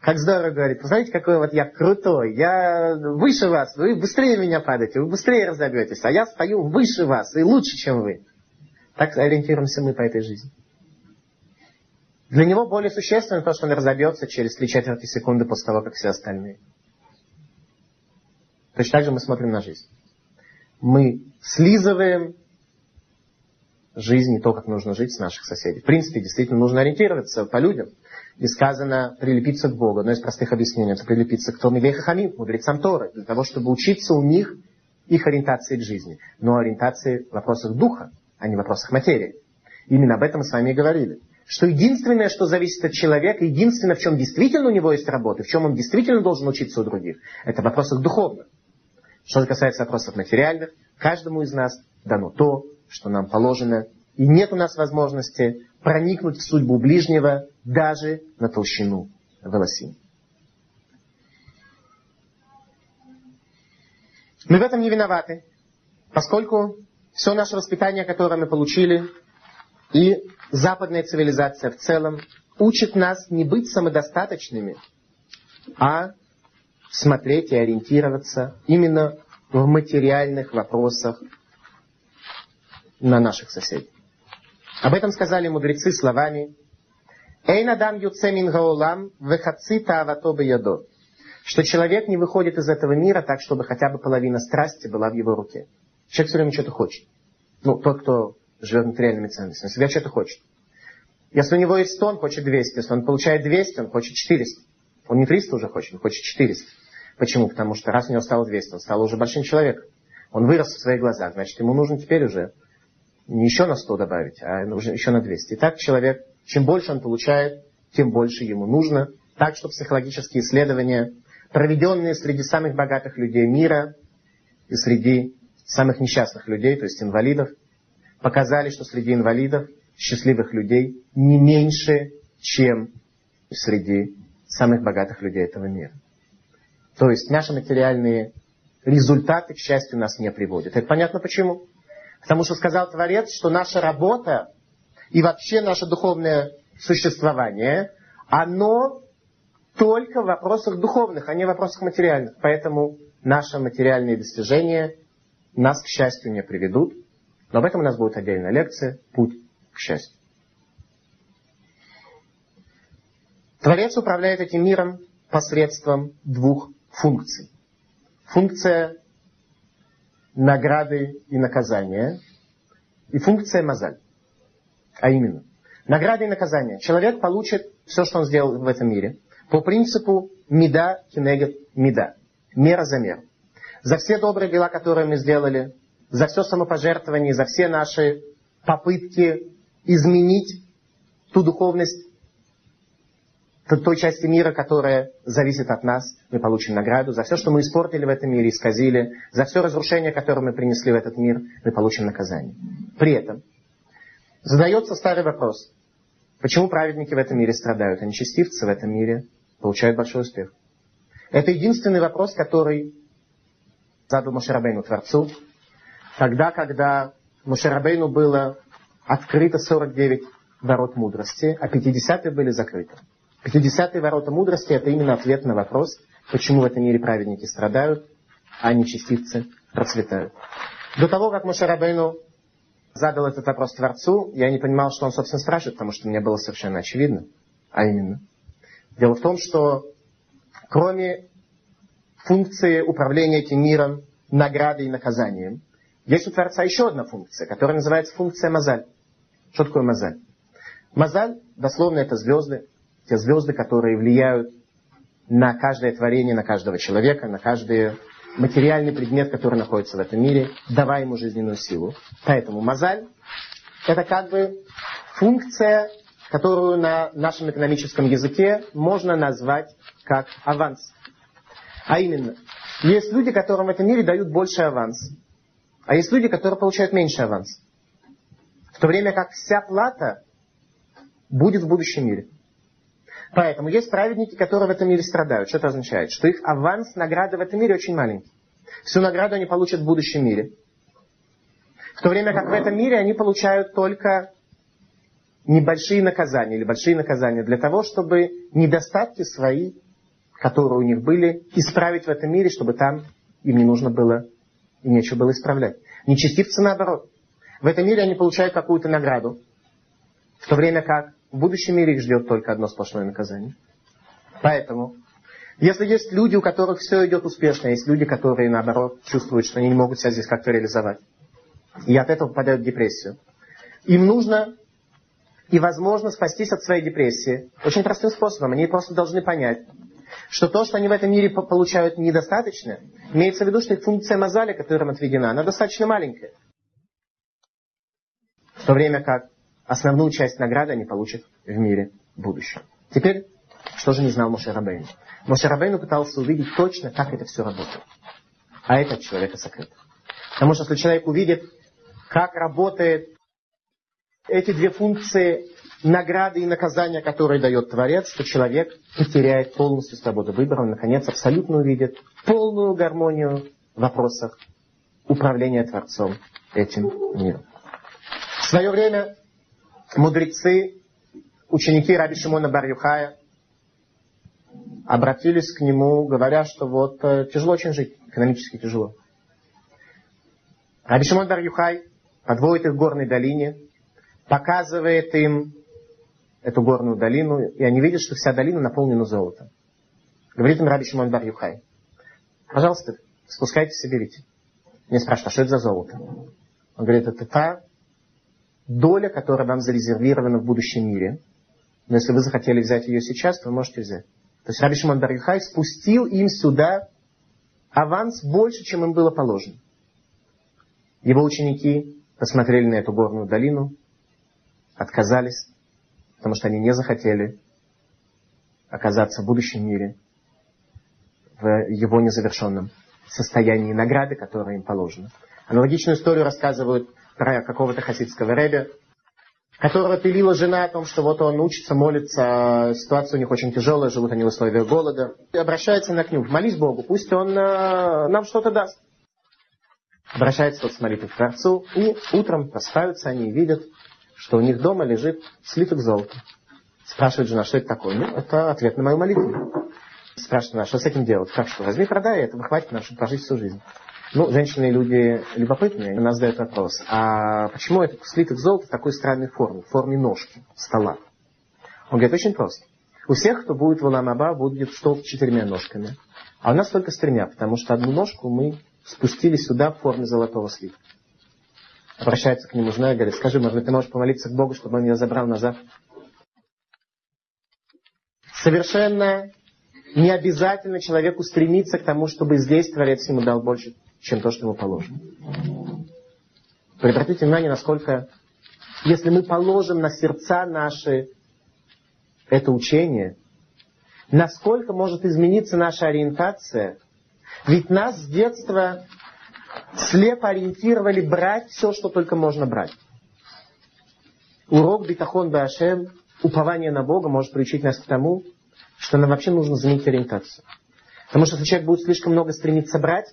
Как здорово говорит, знаете, какой вот я крутой, я выше вас, вы быстрее меня падаете, вы быстрее разобьетесь, а я стою выше вас и лучше, чем вы. Так ориентируемся мы по этой жизни. Для него более существенно то, что он разобьется через три четверти секунды после того, как все остальные. Точно так же мы смотрим на жизнь. Мы слизываем жизнь и то, как нужно жить с наших соседей. В принципе, действительно нужно ориентироваться по людям. И сказано прилепиться к Богу. Одно из простых объяснений это прилепиться к Томивей Хахамим, мудрецам Торы, для того, чтобы учиться у них их ориентации к жизни. Но ориентации в вопросах духа, а не в вопросах материи. Именно об этом мы с вами и говорили. Что единственное, что зависит от человека, единственное, в чем действительно у него есть работа, в чем он действительно должен учиться у других, это в вопросах духовных. Что касается вопросов материальных, каждому из нас дано то, что нам положено, и нет у нас возможности проникнуть в судьбу ближнего даже на толщину волосин. Мы в этом не виноваты, поскольку все наше воспитание, которое мы получили, и западная цивилизация в целом, учит нас не быть самодостаточными, а смотреть и ориентироваться именно в материальных вопросах на наших соседей. Об этом сказали мудрецы словами «Эйнадам юцемин гаулам вехаци таавато ядо» что человек не выходит из этого мира так, чтобы хотя бы половина страсти была в его руке. Человек все время что-то хочет. Ну, тот, кто живет материальными ценностями, всегда что-то хочет. Если у него есть 100, он хочет 200. Если он получает 200, он хочет 400. Он не 300 уже хочет, он хочет 400. Почему? Потому что раз у него стало 200, он стал уже большим человеком. Он вырос в своих глазах, значит, ему нужно теперь уже не еще на 100 добавить, а нужно еще на 200. И так человек, чем больше он получает, тем больше ему нужно. Так что психологические исследования, проведенные среди самых богатых людей мира и среди самых несчастных людей, то есть инвалидов, показали, что среди инвалидов счастливых людей не меньше, чем среди самых богатых людей этого мира. То есть наши материальные результаты, к счастью, нас не приводят. Это понятно почему? Потому что сказал Творец, что наша работа и вообще наше духовное существование, оно только в вопросах духовных, а не в вопросах материальных. Поэтому наши материальные достижения нас к счастью не приведут. Но об этом у нас будет отдельная лекция «Путь к счастью». Творец управляет этим миром посредством двух функций. Функция награды и наказания и функция мозаль. А именно, награда и наказание. Человек получит все, что он сделал в этом мире, по принципу меда кинегет меда. Мера за меру. За все добрые дела, которые мы сделали, за все самопожертвование, за все наши попытки изменить ту духовность, той части мира, которая зависит от нас, мы получим награду. За все, что мы испортили в этом мире, исказили, за все разрушение, которое мы принесли в этот мир, мы получим наказание. При этом задается старый вопрос. Почему праведники в этом мире страдают, а нечестивцы в этом мире получают большой успех? Это единственный вопрос, который задал Мошерабейну Творцу, тогда, когда Мошерабейну было открыто 49 ворот мудрости, а 50 были закрыты. 50 ворота мудрости это именно ответ на вопрос, почему в этом мире праведники страдают, а нечестивцы процветают. До того, как Мошерабейну задал этот вопрос Творцу, я не понимал, что он, собственно, спрашивает, потому что мне было совершенно очевидно. А именно. Дело в том, что кроме функции управления этим миром, наградой и наказанием, есть у Творца еще одна функция, которая называется функция Мазаль. Что такое Мазаль? Мазаль, дословно, это звезды, те звезды, которые влияют на каждое творение, на каждого человека, на каждый материальный предмет, который находится в этом мире, давая ему жизненную силу. Поэтому Мазаль – это как бы функция, которую на нашем экономическом языке можно назвать как аванс. А именно, есть люди, которым в этом мире дают больше аванс, а есть люди, которые получают меньше аванс. В то время как вся плата будет в будущем мире. Поэтому есть праведники, которые в этом мире страдают. Что это означает? Что их аванс награды в этом мире очень маленький. Всю награду они получат в будущем мире. В то время как в этом мире они получают только небольшие наказания или большие наказания для того, чтобы недостатки свои которые у них были, исправить в этом мире, чтобы там им не нужно было и нечего было исправлять. Нечестивцы наоборот. В этом мире они получают какую-то награду, в то время как в будущем мире их ждет только одно сплошное наказание. Поэтому Если есть люди, у которых все идет успешно, есть люди, которые, наоборот, чувствуют, что они не могут себя здесь как-то реализовать, и от этого попадают в депрессию, им нужно и возможно спастись от своей депрессии очень простым способом. Они просто должны понять, что то, что они в этом мире получают недостаточно, имеется в виду, что их функция мозаля, которым отведена, она достаточно маленькая. В то время как основную часть награды они получат в мире будущем. Теперь, что же не знал Моше Рабейн? Моше Рабейну пытался увидеть точно, как это все работает. А это от человека сокрыто. Потому что если человек увидит, как работает эти две функции награды и наказания, которые дает Творец, то человек потеряет полностью свободу выбора, он, наконец, абсолютно увидит полную гармонию в вопросах управления Творцом этим миром. В свое время мудрецы, ученики Раби Шимона Барюхая, обратились к нему, говоря, что вот э, тяжело очень жить, экономически тяжело. Раби Шимон Барюхай подводит их в горной долине, показывает им эту горную долину, и они видят, что вся долина наполнена золотом. Говорит им Раби Шимон Бар Юхай, пожалуйста, спускайтесь и берите. Мне спрашивают, а что это за золото? Он говорит, это та доля, которая вам зарезервирована в будущем мире. Но если вы захотели взять ее сейчас, то вы можете взять. То есть Раби Шимон Бар Юхай спустил им сюда аванс больше, чем им было положено. Его ученики посмотрели на эту горную долину, отказались, потому что они не захотели оказаться в будущем мире в его незавершенном состоянии награды, которая им положена. Аналогичную историю рассказывают какого-то хасидского рэбе, которого пилила жена о том, что вот он учится, молится, ситуация у них очень тяжелая, живут они в условиях голода. И обращается на к нему, молись Богу, пусть он э, нам что-то даст. Обращается тот с молитвой к Творцу, и утром просыпаются они и видят, что у них дома лежит слиток золота. Спрашивает жена, что это такое? Ну, это ответ на мою молитву. Спрашивает она, что с этим делать? Как что? Возьми, продай, этого хватит нам, чтобы прожить всю жизнь. Ну, женщины люди любопытные, она задает вопрос, а почему этот слиток золота в такой странной форме, в форме ножки, стола? Он говорит, очень просто. У всех, кто будет в Уламаба, будет стол с четырьмя ножками. А у нас только с тремя, потому что одну ножку мы спустили сюда в форме золотого слитка обращается к нему жена и говорит, скажи, может быть, ты можешь помолиться к Богу, чтобы он ее забрал назад? Совершенно не обязательно человеку стремиться к тому, чтобы здесь Творец ему дал больше, чем то, что ему положено. Обратите внимание, насколько, если мы положим на сердца наши это учение, насколько может измениться наша ориентация. Ведь нас с детства слепо ориентировали брать все, что только можно брать. Урок битахон башем, упование на Бога может приучить нас к тому, что нам вообще нужно заменить ориентацию. Потому что если человек будет слишком много стремиться брать,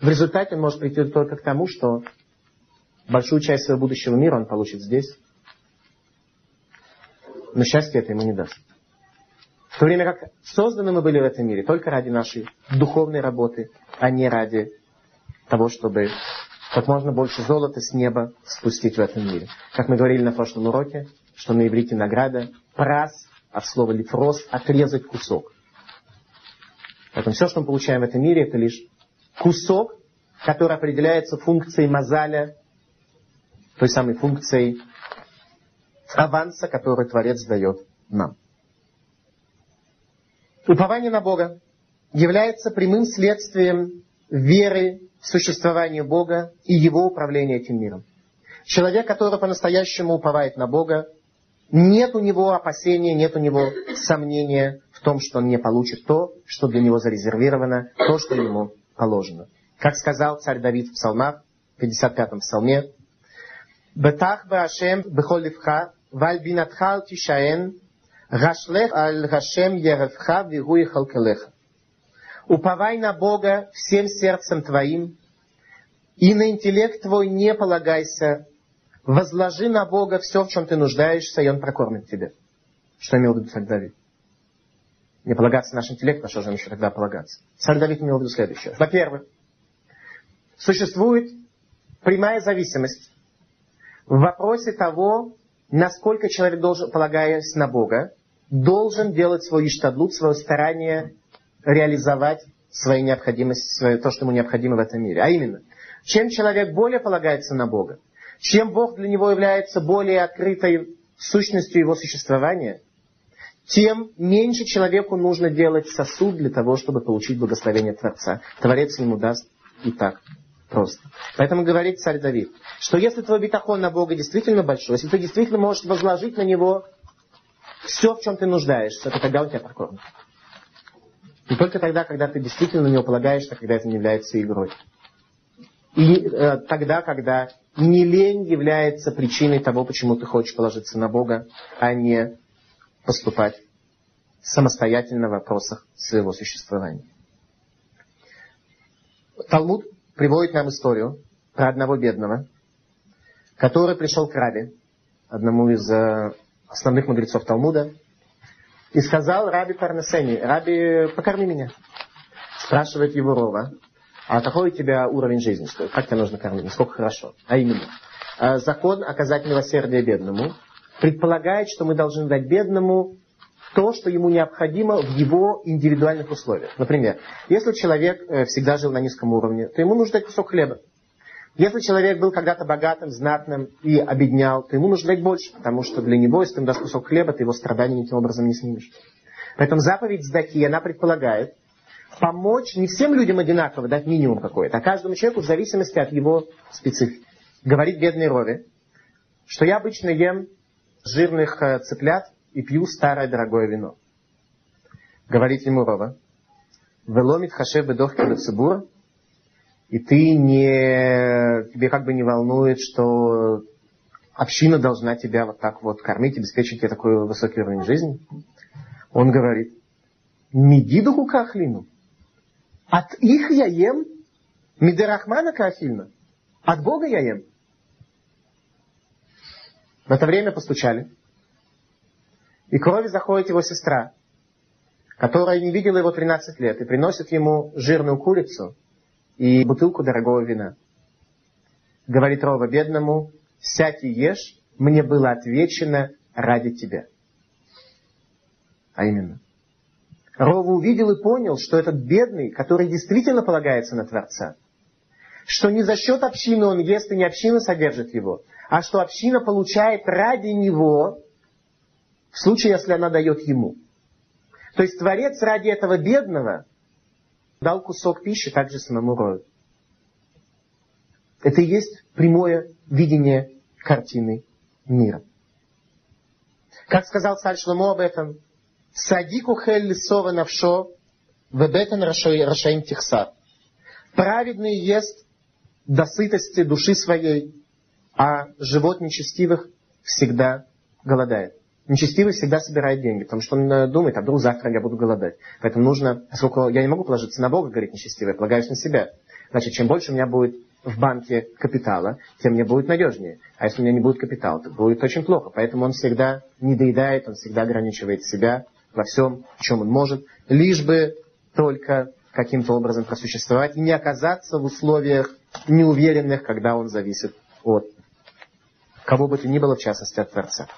в результате он может прийти только к тому, что большую часть своего будущего мира он получит здесь. Но счастье это ему не даст. В то время как созданы мы были в этом мире только ради нашей духовной работы, а не ради того, чтобы как можно больше золота с неба спустить в этом мире. Как мы говорили на прошлом уроке, что на иврите награда прас от слова лифрос отрезать кусок. Поэтому все, что мы получаем в этом мире, это лишь кусок, который определяется функцией мазаля, той самой функцией аванса, который Творец дает нам. Упование на Бога является прямым следствием веры существование Бога и Его управление этим миром. Человек, который по-настоящему уповает на Бога, нет у него опасения, нет у него сомнения в том, что он не получит то, что для него зарезервировано, то, что ему положено. Как сказал царь Давид в псалмах, в 55-м псалме, «Бетах башем бехоливха, валь бинатхал тишаен, гашлех аль гашем еревха вигуи халкелеха». Уповай на Бога всем сердцем твоим, и на интеллект твой не полагайся. Возложи на Бога все, в чем ты нуждаешься, и Он прокормит тебя. Что имел в виду царь Давид? Не полагаться на наш интеллект, на что же нам еще тогда полагаться? Царь Давид имел в виду следующее. Во-первых, существует прямая зависимость в вопросе того, насколько человек должен, полагаясь на Бога, должен делать свой иштадлут, свое старание реализовать свои необходимости, свое, то, что ему необходимо в этом мире. А именно, чем человек более полагается на Бога, чем Бог для него является более открытой сущностью его существования, тем меньше человеку нужно делать сосуд для того, чтобы получить благословение Творца. Творец ему даст и так просто. Поэтому говорит царь Давид, что если твой битахон на Бога действительно большой, если ты действительно можешь возложить на него все, в чем ты нуждаешься, то тогда он тебя прокормит. И только тогда, когда ты действительно на него полагаешься, когда это не является игрой. И э, тогда, когда не лень является причиной того, почему ты хочешь положиться на Бога, а не поступать самостоятельно в вопросах своего существования. Талмуд приводит нам историю про одного бедного, который пришел к Рабе, одному из э, основных мудрецов Талмуда, и сказал Раби Парнесени, Раби, покорми меня. Спрашивает его Рова, а какой у тебя уровень жизни? Как тебе нужно кормить? Насколько хорошо? А именно, э, закон оказать милосердие бедному предполагает, что мы должны дать бедному то, что ему необходимо в его индивидуальных условиях. Например, если человек э, всегда жил на низком уровне, то ему нужно дать кусок хлеба. Если человек был когда-то богатым, знатным и обеднял, то ему нужно дать больше, потому что для него, если ты ему дашь кусок хлеба, ты его страдания никаким образом не снимешь. Поэтому заповедь Здаки, она предполагает помочь не всем людям одинаково дать минимум какой-то, а каждому человеку в зависимости от его специфики. Говорит бедный Рови, что я обычно ем жирных э, цыплят и пью старое дорогое вино. Говорит ему Рова, веломит хашев бедох цибур, и ты не, тебе как бы не волнует, что община должна тебя вот так вот кормить, обеспечить тебе такой высокий уровень жизни. Он говорит, медидуху кахлину, от их я ем, мидерахмана кахильна, от Бога я ем. В это время постучали. И крови заходит его сестра, которая не видела его 13 лет, и приносит ему жирную курицу и бутылку дорогого вина. Говорит Рова бедному, сядь и ешь, мне было отвечено ради тебя. А именно. Рова увидел и понял, что этот бедный, который действительно полагается на Творца, что не за счет общины он ест, и не община содержит его, а что община получает ради него, в случае, если она дает ему. То есть Творец ради этого бедного дал кусок пищи также самому Рою. Это и есть прямое видение картины мира. Как сказал царь об этом, «Садику хель лисова навшо, вебетен рашаим тихсар». Праведный ест до сытости души своей, а живот нечестивых всегда голодает. Нечестивый всегда собирает деньги, потому что он э, думает, а вдруг завтра я буду голодать. Поэтому нужно, поскольку я не могу положиться на Бога, говорит нечестивый, я полагаюсь на себя. Значит, чем больше у меня будет в банке капитала, тем мне будет надежнее. А если у меня не будет капитала, то будет очень плохо. Поэтому он всегда не доедает, он всегда ограничивает себя во всем, в чем он может, лишь бы только каким-то образом просуществовать и не оказаться в условиях неуверенных, когда он зависит от кого бы то ни было, в частности от Творца.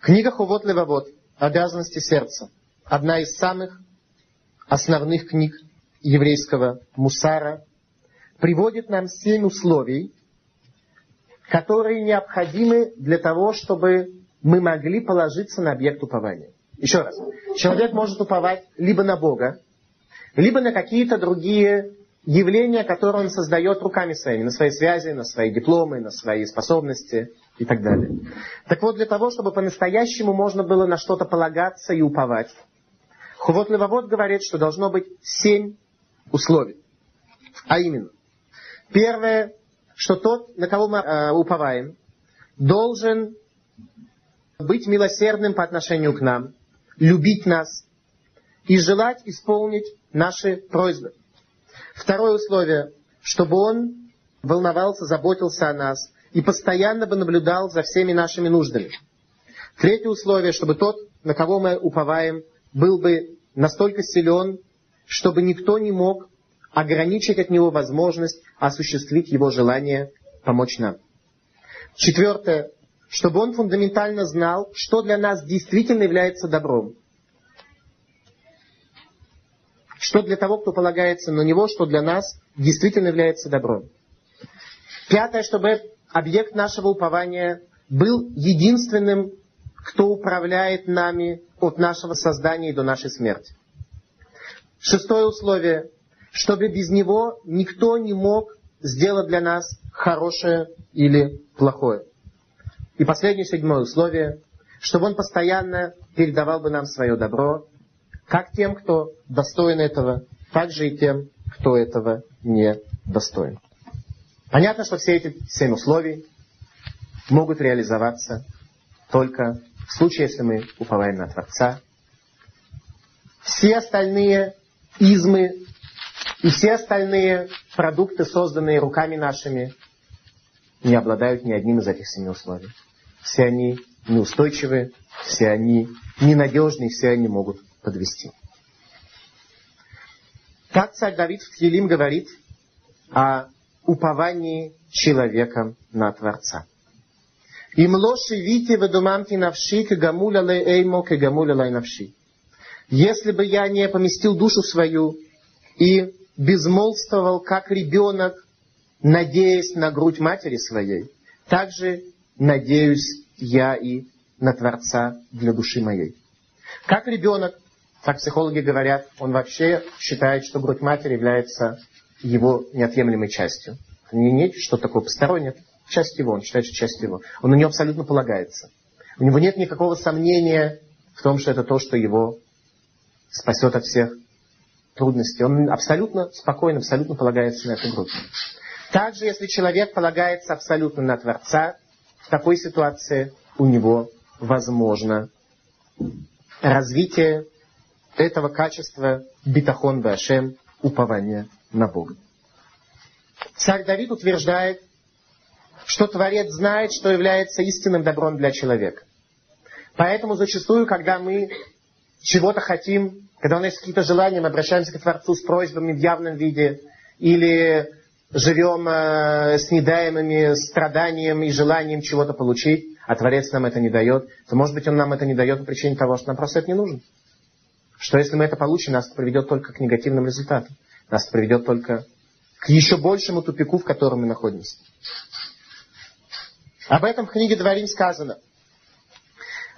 Книга Хувот Левовод «Обязанности сердца» одна из самых основных книг еврейского мусара, приводит нам семь условий, которые необходимы для того, чтобы мы могли положиться на объект упования. Еще раз. Человек может уповать либо на Бога, либо на какие-то другие явления, которые он создает руками своими, на свои связи, на свои дипломы, на свои способности и так далее. Так вот, для того, чтобы по-настоящему можно было на что-то полагаться и уповать, Хувот Левовод говорит, что должно быть семь условий. А именно, первое, что тот, на кого мы э, уповаем, должен быть милосердным по отношению к нам, любить нас и желать исполнить наши просьбы. Второе условие, чтобы он волновался, заботился о нас и постоянно бы наблюдал за всеми нашими нуждами. Третье условие, чтобы тот, на кого мы уповаем, был бы настолько силен, чтобы никто не мог ограничить от него возможность осуществить его желание помочь нам. Четвертое, чтобы он фундаментально знал, что для нас действительно является добром. Что для того, кто полагается на него, что для нас действительно является добром. Пятое, чтобы объект нашего упования был единственным, кто управляет нами от нашего создания до нашей смерти. Шестое условие, чтобы без него никто не мог сделать для нас хорошее или плохое. И последнее, седьмое условие, чтобы он постоянно передавал бы нам свое добро, как тем, кто достоин этого, так же и тем, кто этого не достоин. Понятно, что все эти семь условий могут реализоваться только в случае, если мы уповаем на Творца. Все остальные измы и все остальные продукты, созданные руками нашими, не обладают ни одним из этих семи условий. Все они неустойчивы, все они ненадежны, все они могут подвести. Так царь Давид в Тхилим говорит о уповании человека на Творца. Им лоши вите ведумамки навши кагамуля ле эймо кагамуля лай навши. Если бы я не поместил душу свою и безмолвствовал, как ребенок, надеясь на грудь матери своей, также надеюсь я и на Творца для души моей. Как ребенок, так психологи говорят, он вообще считает, что грудь матери является его неотъемлемой частью. Не, не что такое постороннее, часть его, он считает, что часть его. Он на нее абсолютно полагается. У него нет никакого сомнения в том, что это то, что его спасет от всех трудностей. Он абсолютно спокойно, абсолютно полагается на эту группу. Также, если человек полагается абсолютно на Творца, в такой ситуации у него возможно развитие этого качества битахон башем, упования на Бога. Царь Давид утверждает, что Творец знает, что является истинным добром для человека. Поэтому зачастую, когда мы чего-то хотим, когда у нас есть какие-то желания, мы обращаемся к Творцу с просьбами в явном виде, или живем э, с недаемыми страданием и желанием чего-то получить, а Творец нам это не дает, то, может быть, Он нам это не дает по причине того, что нам просто это не нужно. Что если мы это получим, нас это приведет только к негативным результатам. Нас это приведет только к еще большему тупику, в котором мы находимся. Об этом в книге Дворим сказано.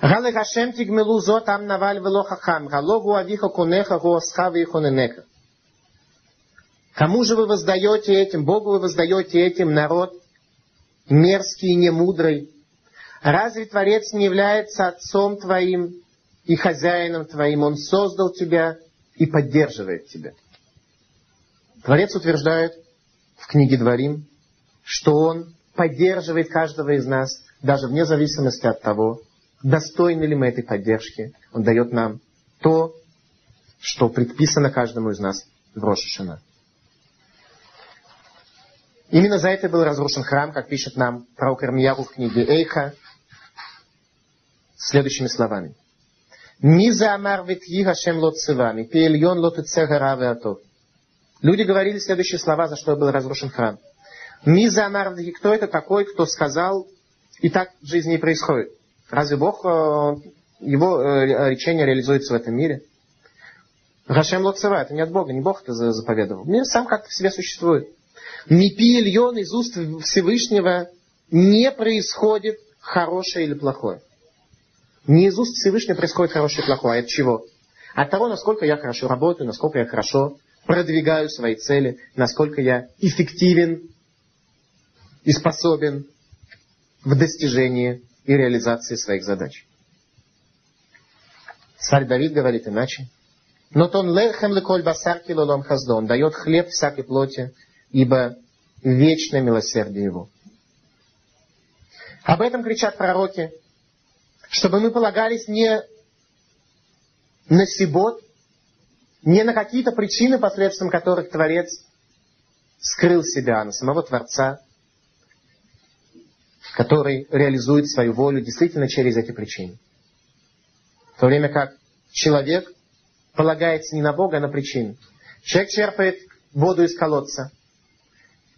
Галы Хашем тигмелу зо там наваль вело хахам, галогу авиха конеха гоосха вихоненеха. Кому же вы воздаете этим? Богу вы воздаете этим народ мерзкий и немудрый. Разве Творец не является отцом твоим и хозяином твоим? Он создал тебя и поддерживает тебя. Творец утверждает в книге Дворим, что он поддерживает каждого из нас, даже вне зависимости от того, достойны ли мы этой поддержки. Он дает нам то, что предписано каждому из нас в Рошишина. Именно за это был разрушен храм, как пишет нам пророк Ирмияру в книге Эйха, следующими словами. Миза амар ветьи Хашем лот цивами, пеэльон лот атов. Люди говорили следующие слова, за что был разрушен храм. Миза амар кто это такой, кто сказал, и так в жизни и происходит. Разве Бог, э, его э, речение реализуется в этом мире? Хашем лоцева, это не от Бога, не Бог это заповедовал. Мир сам как-то в себе существует. Мипи из уст Всевышнего не происходит хорошее или плохое. Не из уст Всевышнего происходит хорошее и плохое. От чего? От того, насколько я хорошо работаю, насколько я хорошо продвигаю свои цели, насколько я эффективен и способен в достижении и реализации своих задач. Царь Давид говорит иначе. Но тон лехем леколь басар килолом хаздон дает хлеб всякой плоти, ибо вечное милосердие его. Об этом кричат пророки, чтобы мы полагались не на сибот, не на какие-то причины, посредством которых Творец скрыл себя, на самого Творца, который реализует свою волю действительно через эти причины. В то время как человек полагается не на Бога, а на причины. Человек черпает воду из колодца.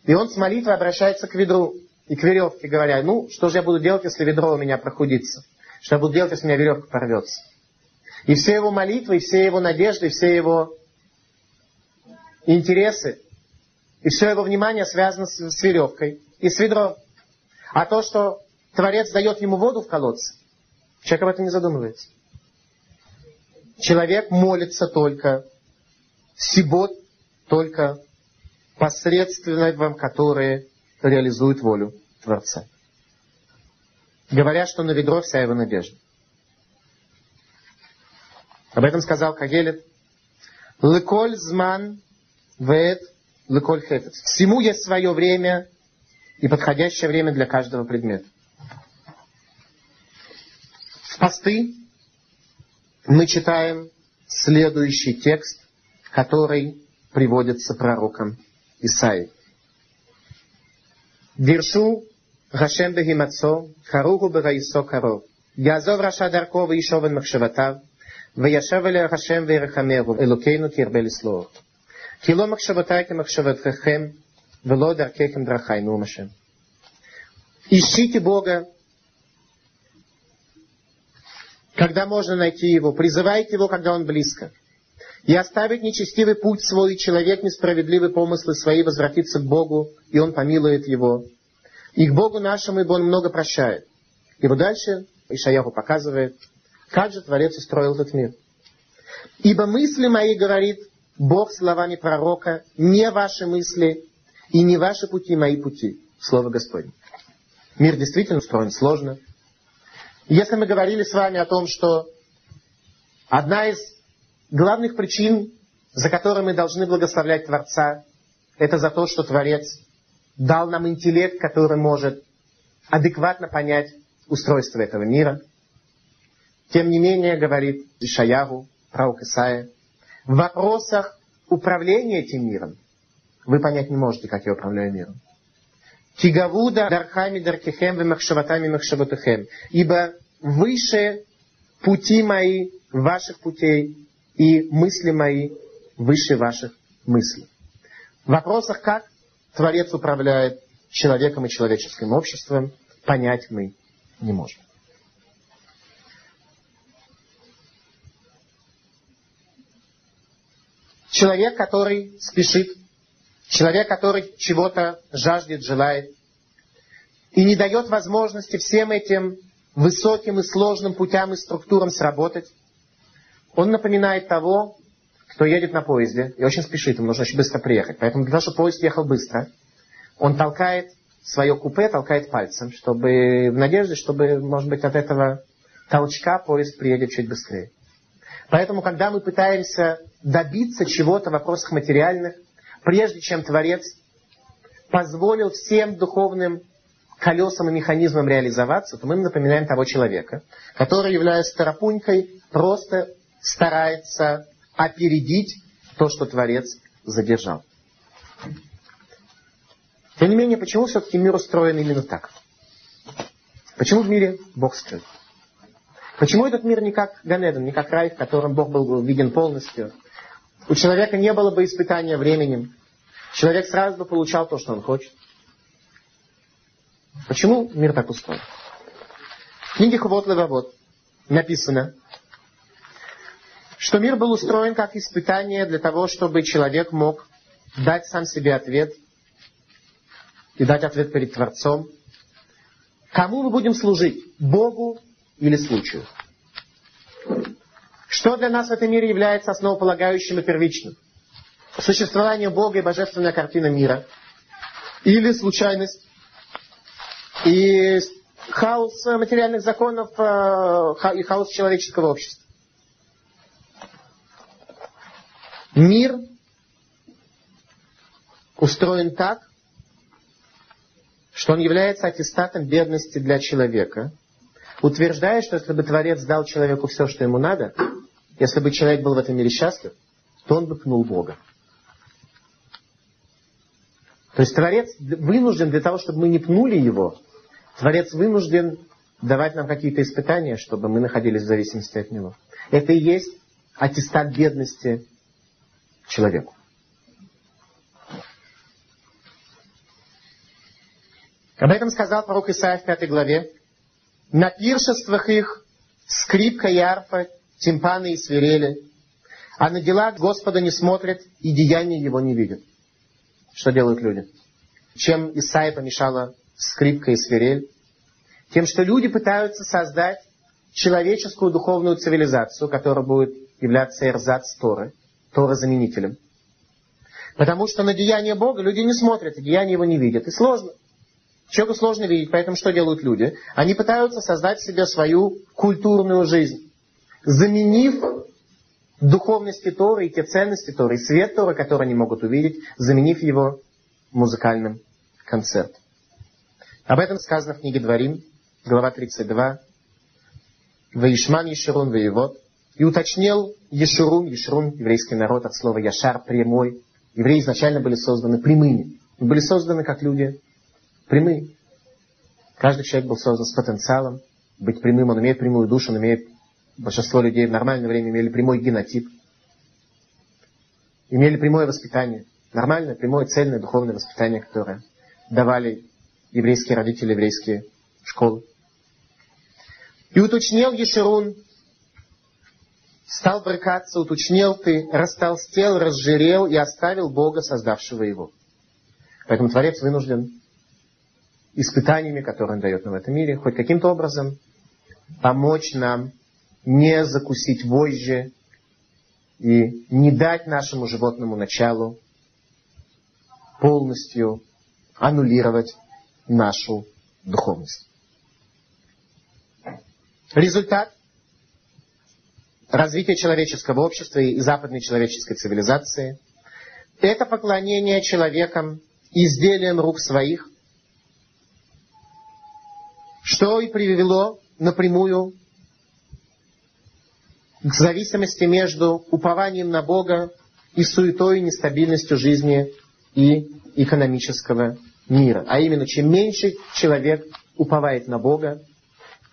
И он с молитвой обращается к ведру и к веревке, говоря, ну, что же я буду делать, если ведро у меня прохудится? Что я буду делать, если у меня веревка порвется? И все его молитвы, и все его надежды, и все его интересы, и все его внимание связано с, с веревкой и с ведром. А то, что Творец дает ему воду в колодце, человек об этом не задумывается. Человек молится только, сибот только посредством которые реализуют волю Творца. Говорят, что на ведро вся его надежда. Об этом сказал Кагелет. Леколь зман вет леколь хефец. Всему есть свое время и подходящее время для каждого предмета. В посты мы читаем следующий текст, который приводится пророком Исаи. Диршу Гашем бегимацо, харугу бегаисо каро. יעזוב רשע דרכו וישוב את מחשבתיו, וישב אליה השם וירחמהו, אלוקינו כי ירבה לסלוח. כי לא מחשבותיי כמחשבתכם, ולא דרככם דרכי, נאום השם. Ищите Бога, когда можно найти Его. Призывайте Его, когда Он близко. И оставить нечестивый путь свой, человек несправедливый помыслы свои, возвратится к Богу, и Он помилует его. И к Богу нашему, ибо Он много прощает. И вот дальше Ишаяху показывает, как же Творец устроил этот мир. Ибо мысли мои, говорит Бог словами пророка, не ваши мысли и не ваши пути, мои пути. Слово Господне. Мир действительно устроен сложно. Если мы говорили с вами о том, что одна из главных причин, за которые мы должны благословлять Творца, это за то, что Творец дал нам интеллект, который может адекватно понять устройство этого мира. Тем не менее, говорит Ишаягу, пророк Исаия, в вопросах управления этим миром вы понять не можете, как я управляю миром. Тигавуда дархами даркихем вы махшаватами махшаватухем. Ибо выше пути мои ваших путей и мысли мои выше ваших мыслей. В вопросах, как Творец управляет человеком и человеческим обществом, понять мы не можем. Человек, который спешит, человек, который чего-то жаждет, желает, и не дает возможности всем этим высоким и сложным путям и структурам сработать, он напоминает того, кто едет на поезде и очень спешит, ему нужно очень быстро приехать. Поэтому для того, чтобы поезд ехал быстро, он толкает свое купе, толкает пальцем, чтобы в надежде, чтобы, может быть, от этого толчка поезд приедет чуть быстрее. Поэтому, когда мы пытаемся добиться чего-то в вопросах материальных, прежде чем Творец позволил всем духовным колесам и механизмам реализоваться, то мы напоминаем того человека, который, являясь старопунькой, просто старается опередить то, что Творец задержал. Тем не менее, почему все-таки мир устроен именно так? Почему в мире Бог скрыт? Почему этот мир не как Ганедон, не как рай, в котором Бог был виден полностью? У человека не было бы испытания временем. Человек сразу бы получал то, что он хочет. Почему мир так устроен? В книге Хувот Левовод написано, что мир был устроен как испытание для того, чтобы человек мог дать сам себе ответ и дать ответ перед Творцом. Кому мы будем служить? Богу или случаю? Что для нас в этом мире является основополагающим и первичным? Существование Бога и божественная картина мира? Или случайность и хаос материальных законов э, и хаос человеческого общества? Мир устроен так, что он является аттестатом бедности для человека, утверждая, что если бы Творец дал человеку все, что ему надо, если бы человек был в этом мире счастлив, то он бы пнул Бога. То есть Творец вынужден для того, чтобы мы не пнули его, Творец вынужден давать нам какие-то испытания, чтобы мы находились в зависимости от него. Это и есть аттестат бедности человеку. Об этом сказал пророк Исаия в пятой главе. На пиршествах их скрипка и арфа, тимпаны и свирели. а на дела Господа не смотрят и деяния Его не видят. Что делают люди? Чем Исаия помешала скрипка и свирель? Тем, что люди пытаются создать человеческую духовную цивилизацию, которая будет являться эрзац Торы, Тора-заменителем. Потому что на деяние Бога люди не смотрят, и деяния Его не видят. И сложно. Человеку сложно видеть, поэтому что делают люди? Они пытаются создать себе свою культурную жизнь, заменив духовности Торы и те ценности Торы, и свет Торы, который они могут увидеть, заменив его музыкальным концертом. Об этом сказано в книге Дворим, глава 32. Ваишман Ешурун Воевод. И уточнил Ешурун, Ешурун, еврейский народ, от слова Яшар, прямой. Евреи изначально были созданы прямыми. Были созданы как люди прямые. Каждый человек был создан с потенциалом быть прямым. Он имеет прямую душу, он имеет большинство людей в нормальное время имели прямой генотип, имели прямое воспитание, нормальное, прямое, цельное духовное воспитание, которое давали еврейские родители, еврейские школы. И уточнил Ешерун, стал брыкаться, уточнил ты, растолстел, разжирел и оставил Бога, создавшего его. Поэтому Творец вынужден испытаниями, которые он дает нам в этом мире, хоть каким-то образом помочь нам не закусить вожжи и не дать нашему животному началу полностью аннулировать нашу духовность. Результат развития человеческого общества и западной человеческой цивилизации – это поклонение человеком изделиям рук своих, что и привело напрямую к зависимости между упованием на Бога и суетой и нестабильностью жизни и экономического мира. А именно, чем меньше человек уповает на Бога,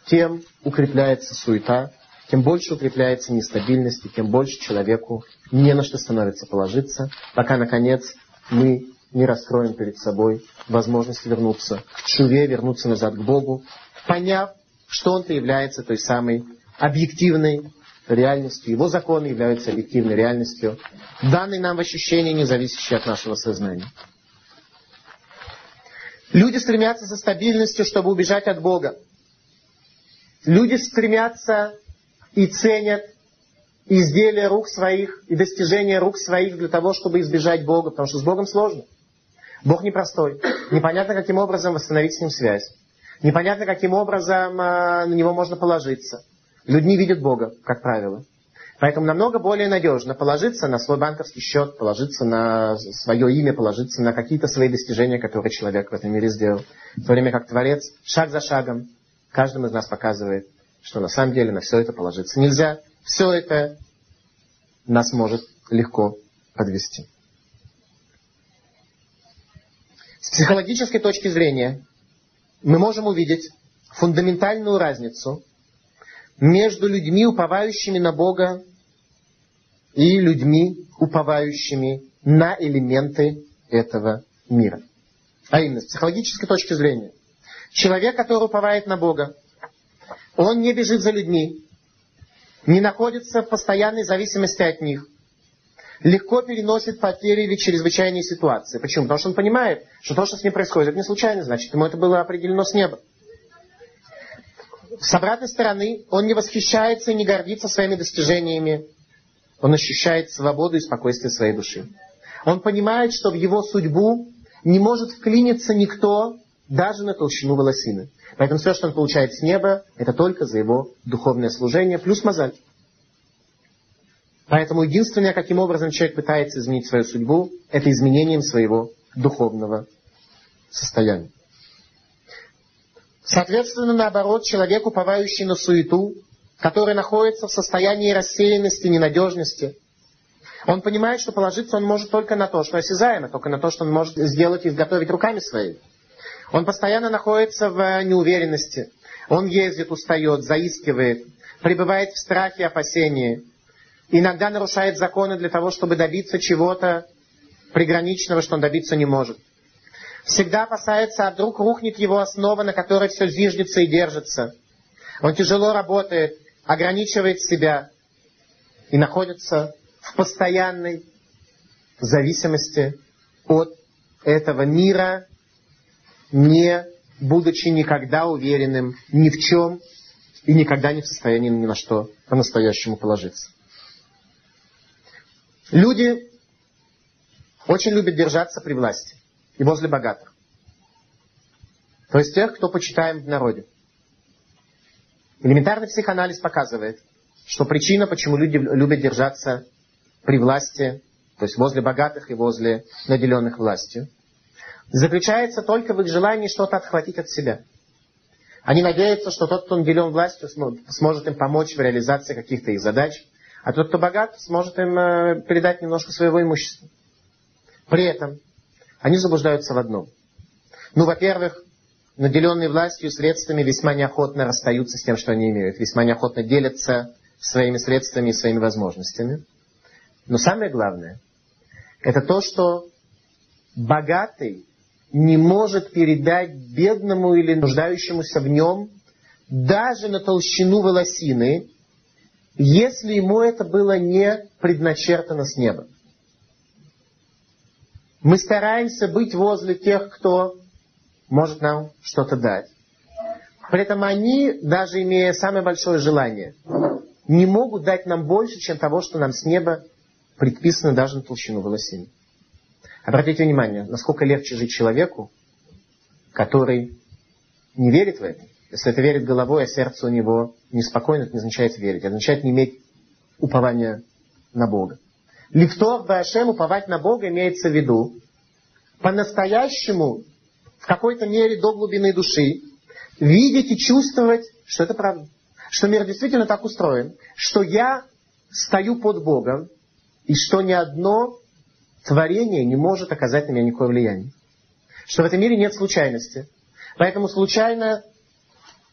тем укрепляется суета, тем больше укрепляется нестабильность, и тем больше человеку не на что становится положиться, пока, наконец, мы не раскроем перед собой возможность вернуться к Шуве, вернуться назад к Богу, поняв, что Он-то является той самой объективной реальностью, его законы являются объективной реальностью, данной нам в ощущении, не зависящей от нашего сознания. Люди стремятся за стабильностью, чтобы убежать от Бога. Люди стремятся и ценят изделия рук своих и достижения рук своих для того, чтобы избежать Бога, потому что с Богом сложно. Бог непростой. Непонятно, каким образом восстановить с Ним связь. Непонятно, каким образом а, на Него можно положиться. Люди не видят Бога, как правило. Поэтому намного более надежно положиться на свой банковский счет, положиться на свое имя, положиться на какие-то свои достижения, которые человек в этом мире сделал. В то время как Творец шаг за шагом каждому из нас показывает, что на самом деле на все это положиться нельзя. Все это нас может легко подвести. С психологической точки зрения мы можем увидеть фундаментальную разницу между людьми, уповающими на Бога, и людьми, уповающими на элементы этого мира. А именно, с психологической точки зрения. Человек, который уповает на Бога, он не бежит за людьми, не находится в постоянной зависимости от них, легко переносит потери или чрезвычайные ситуации. Почему? Потому что он понимает, что то, что с ним происходит, это не случайно, значит, ему это было определено с неба. С обратной стороны, он не восхищается и не гордится своими достижениями. Он ощущает свободу и спокойствие своей души. Он понимает, что в его судьбу не может вклиниться никто, даже на толщину волосины. Поэтому все, что он получает с неба, это только за его духовное служение, плюс мозаль. Поэтому единственное, каким образом человек пытается изменить свою судьбу, это изменением своего духовного состояния. Соответственно, наоборот, человек, уповающий на суету, который находится в состоянии рассеянности, ненадежности, он понимает, что положиться он может только на то, что осязаемо, только на то, что он может сделать и изготовить руками своими. Он постоянно находится в неуверенности. Он ездит, устает, заискивает, пребывает в страхе и опасении. Иногда нарушает законы для того, чтобы добиться чего-то приграничного, что он добиться не может всегда опасается, а вдруг рухнет его основа, на которой все зиждется и держится. Он тяжело работает, ограничивает себя и находится в постоянной зависимости от этого мира, не будучи никогда уверенным ни в чем и никогда не в состоянии ни на что по-настоящему положиться. Люди очень любят держаться при власти и возле богатых. То есть тех, кто почитаем в народе. Элементарный психоанализ показывает, что причина, почему люди любят держаться при власти, то есть возле богатых и возле наделенных властью, заключается только в их желании что-то отхватить от себя. Они надеются, что тот, кто наделен властью, сможет им помочь в реализации каких-то их задач, а тот, кто богат, сможет им э, передать немножко своего имущества. При этом они заблуждаются в одном. Ну, во-первых, наделенные властью средствами весьма неохотно расстаются с тем, что они имеют, весьма неохотно делятся своими средствами и своими возможностями. Но самое главное, это то, что богатый не может передать бедному или нуждающемуся в нем даже на толщину волосины, если ему это было не предначертано с неба. Мы стараемся быть возле тех, кто может нам что-то дать. При этом они, даже имея самое большое желание, не могут дать нам больше, чем того, что нам с неба предписано даже на толщину волосин. Обратите внимание, насколько легче жить человеку, который не верит в это. Если это верит головой, а сердце у него неспокойно, это не означает верить. Это означает не иметь упования на Бога. Лифтор Башем, уповать на Бога, имеется в виду по-настоящему в какой-то мере до глубины души, видеть и чувствовать, что это правда. Что мир действительно так устроен, что я стою под Богом, и что ни одно творение не может оказать на меня никакое влияние. Что в этом мире нет случайности. Поэтому случайно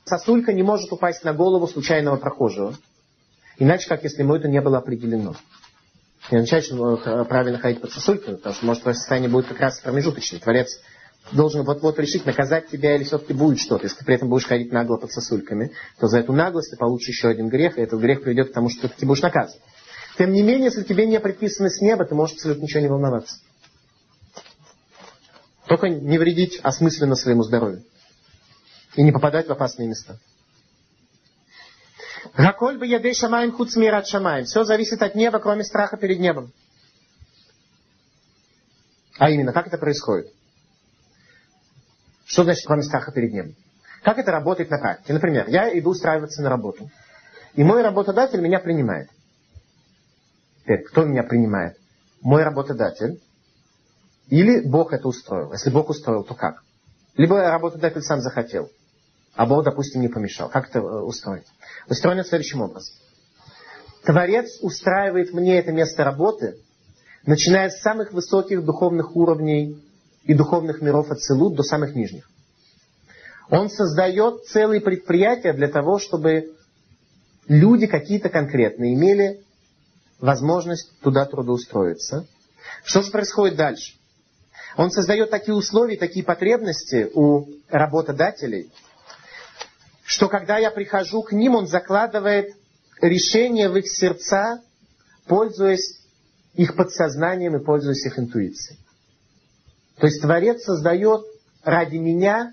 сосулька не может упасть на голову случайного прохожего. Иначе, как если ему это не было определено. Не означает, что правильно ходить под сосулькой, потому что, может, твое состояние будет как раз промежуточное. Творец должен вот-вот решить, наказать тебя или все-таки будет что-то. Если ты при этом будешь ходить нагло под сосульками, то за эту наглость ты получишь еще один грех, и этот грех приведет к тому, что ты будешь наказан. Тем не менее, если тебе не предписано с неба, ты можешь абсолютно ничего не волноваться. Только не вредить осмысленно своему здоровью. И не попадать в опасные места. Гаколь бы ядей шамаем худ от шамаем. Все зависит от неба, кроме страха перед небом. А именно, как это происходит? Что значит, кроме страха перед небом? Как это работает на практике? Например, я иду устраиваться на работу. И мой работодатель меня принимает. Теперь, кто меня принимает? Мой работодатель или Бог это устроил? Если Бог устроил, то как? Либо работодатель сам захотел, а Бог, допустим, не помешал. Как это э, устроить? Устроено следующим образом. Творец устраивает мне это место работы, начиная с самых высоких духовных уровней и духовных миров от Целут до самых нижних. Он создает целые предприятия для того, чтобы люди какие-то конкретные имели возможность туда трудоустроиться. Что же происходит дальше? Он создает такие условия, такие потребности у работодателей, что когда я прихожу к ним, он закладывает решение в их сердца, пользуясь их подсознанием и пользуясь их интуицией. То есть Творец создает ради меня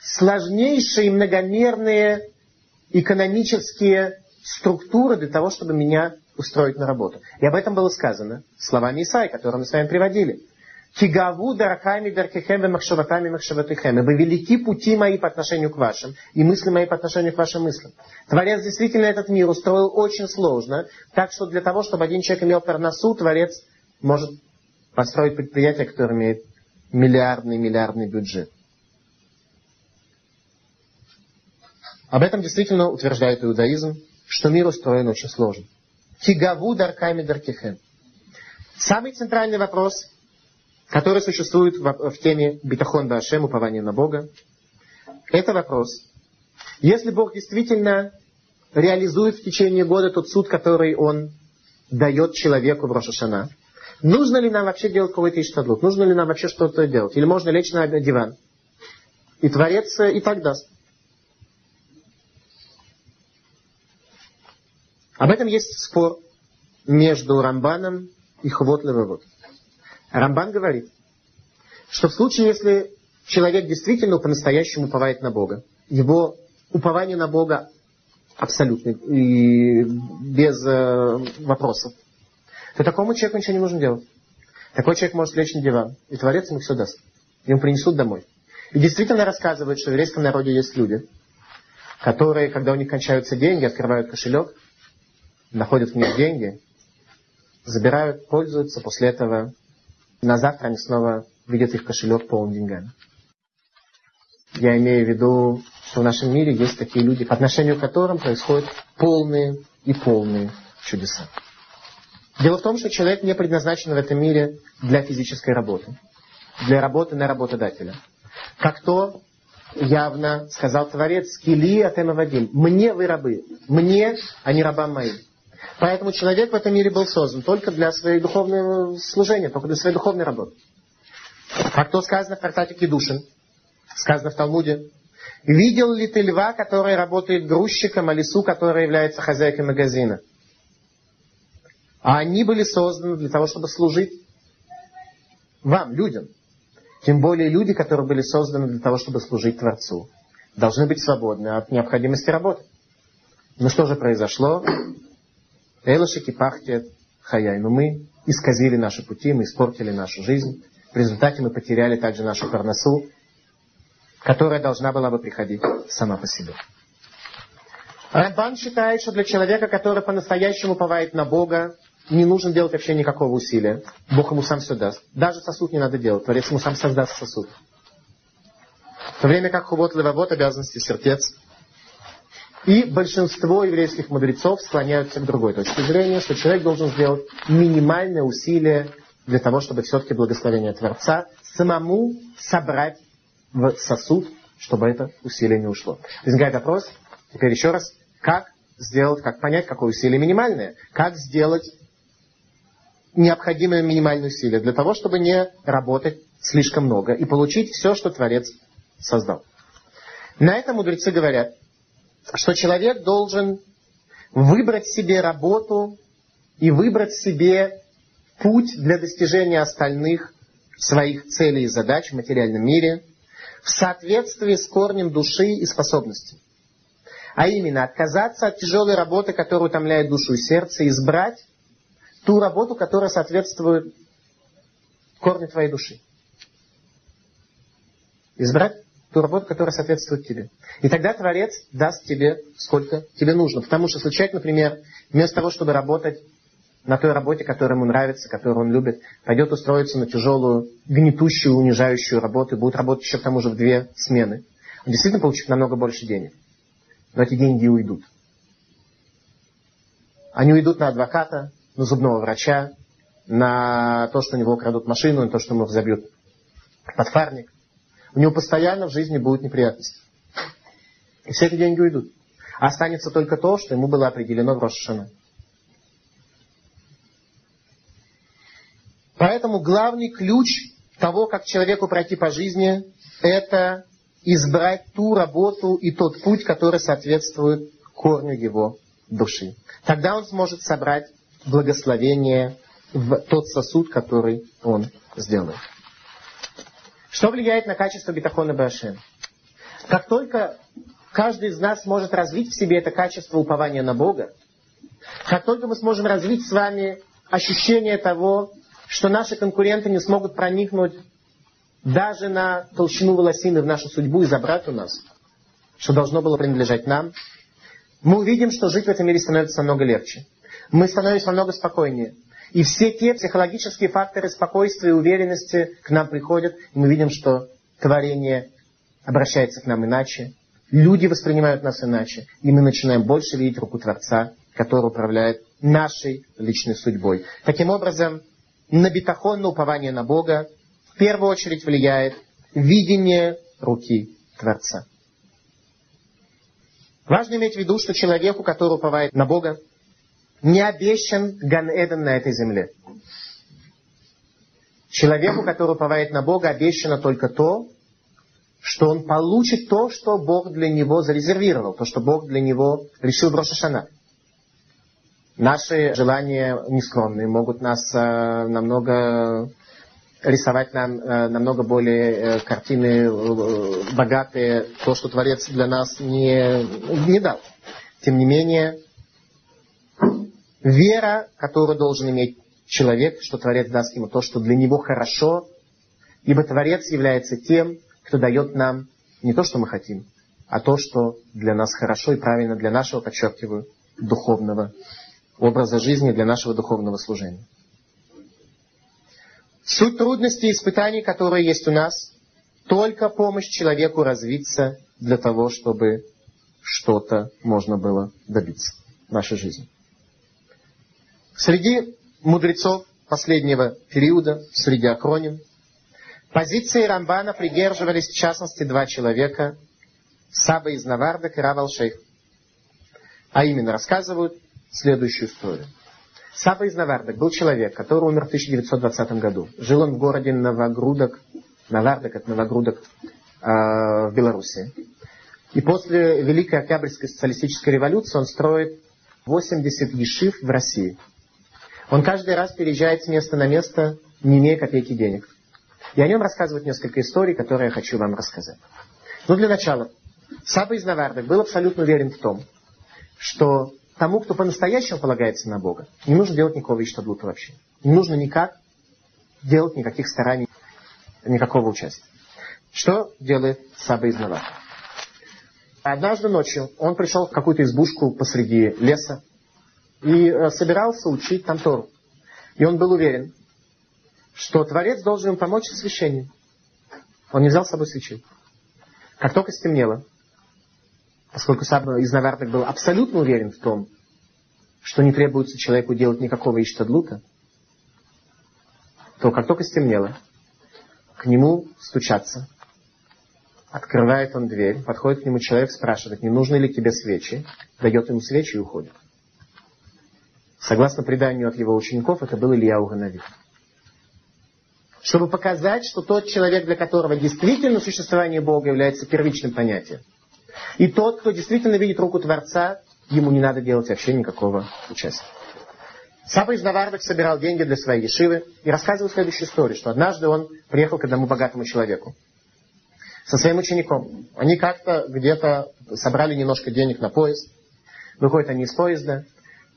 сложнейшие многомерные экономические структуры для того, чтобы меня устроить на работу. И об этом было сказано словами Исаи, которые мы с вами приводили. Кигаву дарахами даркехем махшаватами махшаватыхем. Ибо велики пути мои по отношению к вашим, и мысли мои по отношению к вашим мыслям. Творец действительно этот мир устроил очень сложно, так что для того, чтобы один человек имел парносу, Творец может построить предприятие, которое имеет миллиардный, миллиардный бюджет. Об этом действительно утверждает иудаизм, что мир устроен очень сложно. Кигаву дарками даркихем. Самый центральный вопрос, который существует в, в теме битахон башем, упования на Бога, это вопрос. Если Бог действительно реализует в течение года тот суд, который Он дает человеку в Рошашана, нужно ли нам вообще делать какой-то иштадлут? Нужно ли нам вообще что-то делать? Или можно лечь на диван? И Творец и так даст. Об этом есть спор между Рамбаном и Хвот. Рамбан говорит, что в случае, если человек действительно по-настоящему уповает на Бога, его упование на Бога абсолютно и без э, вопросов, то такому человеку ничего не нужно делать. Такой человек может лечь на диван, и Творец ему все даст. Ему принесут домой. И действительно рассказывают, что в еврейском народе есть люди, которые, когда у них кончаются деньги, открывают кошелек, находят в них деньги, забирают, пользуются, после этого на завтра они снова видят их кошелек полон деньгами. Я имею в виду, что в нашем мире есть такие люди, по отношению к которым происходят полные и полные чудеса. Дело в том, что человек не предназначен в этом мире для физической работы, для работы на работодателя. Как то явно сказал Творец, «Кили атемавадим». «Мне вы рабы, мне, а не рабам моим». Поэтому человек в этом мире был создан только для своей духовного служения, только для своей духовной работы. Как то сказано в трактате Кедушин, сказано в Талмуде, «Видел ли ты льва, который работает грузчиком, а лису, которая является хозяйкой магазина?» А они были созданы для того, чтобы служить вам, людям. Тем более люди, которые были созданы для того, чтобы служить Творцу, должны быть свободны от необходимости работы. Но что же произошло? Элошики пахтет хаяй. Но мы исказили наши пути, мы испортили нашу жизнь. В результате мы потеряли также нашу парносу, которая должна была бы приходить сама по себе. Рамбан считает, что для человека, который по-настоящему повает на Бога, не нужно делать вообще никакого усилия. Бог ему сам все даст. Даже сосуд не надо делать. Творец ему сам создаст сосуд. В то время как хувот левовод обязанности сердец. И большинство еврейских мудрецов склоняются к другой точке зрения, что человек должен сделать минимальное усилие для того, чтобы все-таки благословение Творца самому собрать в сосуд, чтобы это усилие не ушло. Возникает вопрос, теперь еще раз, как сделать, как понять, какое усилие минимальное, как сделать необходимое минимальное усилие для того, чтобы не работать слишком много и получить все, что Творец создал. На это мудрецы говорят, что человек должен выбрать себе работу и выбрать себе путь для достижения остальных своих целей и задач в материальном мире в соответствии с корнем души и способностей. А именно, отказаться от тяжелой работы, которая утомляет душу и сердце, избрать ту работу, которая соответствует корню твоей души. Избрать ту работу, которая соответствует тебе. И тогда Творец даст тебе, сколько тебе нужно. Потому что человек, например, вместо того, чтобы работать на той работе, которая ему нравится, которую он любит, пойдет устроиться на тяжелую, гнетущую, унижающую работу и будет работать еще к тому же в две смены, он действительно получит намного больше денег. Но эти деньги уйдут. Они уйдут на адвоката, на зубного врача, на то, что у него крадут машину, на то, что ему взобьют подфарник. У него постоянно в жизни будут неприятности. И все эти деньги уйдут. Останется только то, что ему было определено в Рошашана. Поэтому главный ключ того, как человеку пройти по жизни, это избрать ту работу и тот путь, который соответствует корню его души. Тогда он сможет собрать благословение в тот сосуд, который он сделает. Что влияет на качество бетахона Башем? Как только каждый из нас может развить в себе это качество упования на Бога, как только мы сможем развить с вами ощущение того, что наши конкуренты не смогут проникнуть даже на толщину волосины в нашу судьбу и забрать у нас, что должно было принадлежать нам, мы увидим, что жить в этом мире становится намного легче мы становимся намного спокойнее. И все те психологические факторы спокойствия и уверенности к нам приходят, и мы видим, что творение обращается к нам иначе, люди воспринимают нас иначе, и мы начинаем больше видеть руку Творца, который управляет нашей личной судьбой. Таким образом, на бетахон, на упование на Бога, в первую очередь влияет видение руки Творца. Важно иметь в виду, что человеку, который уповает на Бога, не обещан Ган-Эден на этой земле. Человеку, который уповает на Бога, обещано только то, что он получит то, что Бог для него зарезервировал, то, что Бог для него решил в Рошашана. Наши желания нескромные могут нас э, намного рисовать нам э, намного более э, картины э, богатые, то, что Творец для нас не, не дал. Тем не менее, вера, которую должен иметь человек, что Творец даст ему то, что для него хорошо, ибо Творец является тем, кто дает нам не то, что мы хотим, а то, что для нас хорошо и правильно для нашего, подчеркиваю, духовного образа жизни, для нашего духовного служения. Суть трудностей и испытаний, которые есть у нас, только помощь человеку развиться для того, чтобы что-то можно было добиться в нашей жизни. Среди мудрецов последнего периода, среди акроним, позиции Рамбана придерживались в частности два человека, Саба из Навардак и Равал Шейх. А именно рассказывают следующую историю. Саба из Навардак был человек, который умер в 1920 году. Жил он в городе Новогрудок, Навардак, это Новогрудок, э, в Беларуси. И после Великой Октябрьской социалистической революции он строит 80 ешив в России. Он каждый раз переезжает с места на место, не имея копейки денег. И о нем рассказывают несколько историй, которые я хочу вам рассказать. Ну, для начала. Саба из Навардак был абсолютно уверен в том, что тому, кто по-настоящему полагается на Бога, не нужно делать никакого иштадлута вообще. Не нужно никак делать никаких стараний, никакого участия. Что делает Саба из Наварда? Однажды ночью он пришел в какую-то избушку посреди леса и э, собирался учить там Тору. И он был уверен, что Творец должен ему помочь с освящением. Он не взял с собой свечи. Как только стемнело, поскольку сам из Наварток был абсолютно уверен в том, что не требуется человеку делать никакого иштадлута, то как только стемнело, к нему стучаться. Открывает он дверь, подходит к нему человек, спрашивает, не нужны ли тебе свечи, дает ему свечи и уходит. Согласно преданию от его учеников, это был Илья Уганави. Чтобы показать, что тот человек, для которого действительно существование Бога является первичным понятием, и тот, кто действительно видит руку Творца, ему не надо делать вообще никакого участия. Саба из Навардок собирал деньги для своей ешивы и рассказывал следующую историю, что однажды он приехал к одному богатому человеку со своим учеником. Они как-то где-то собрали немножко денег на поезд. Выходят они из поезда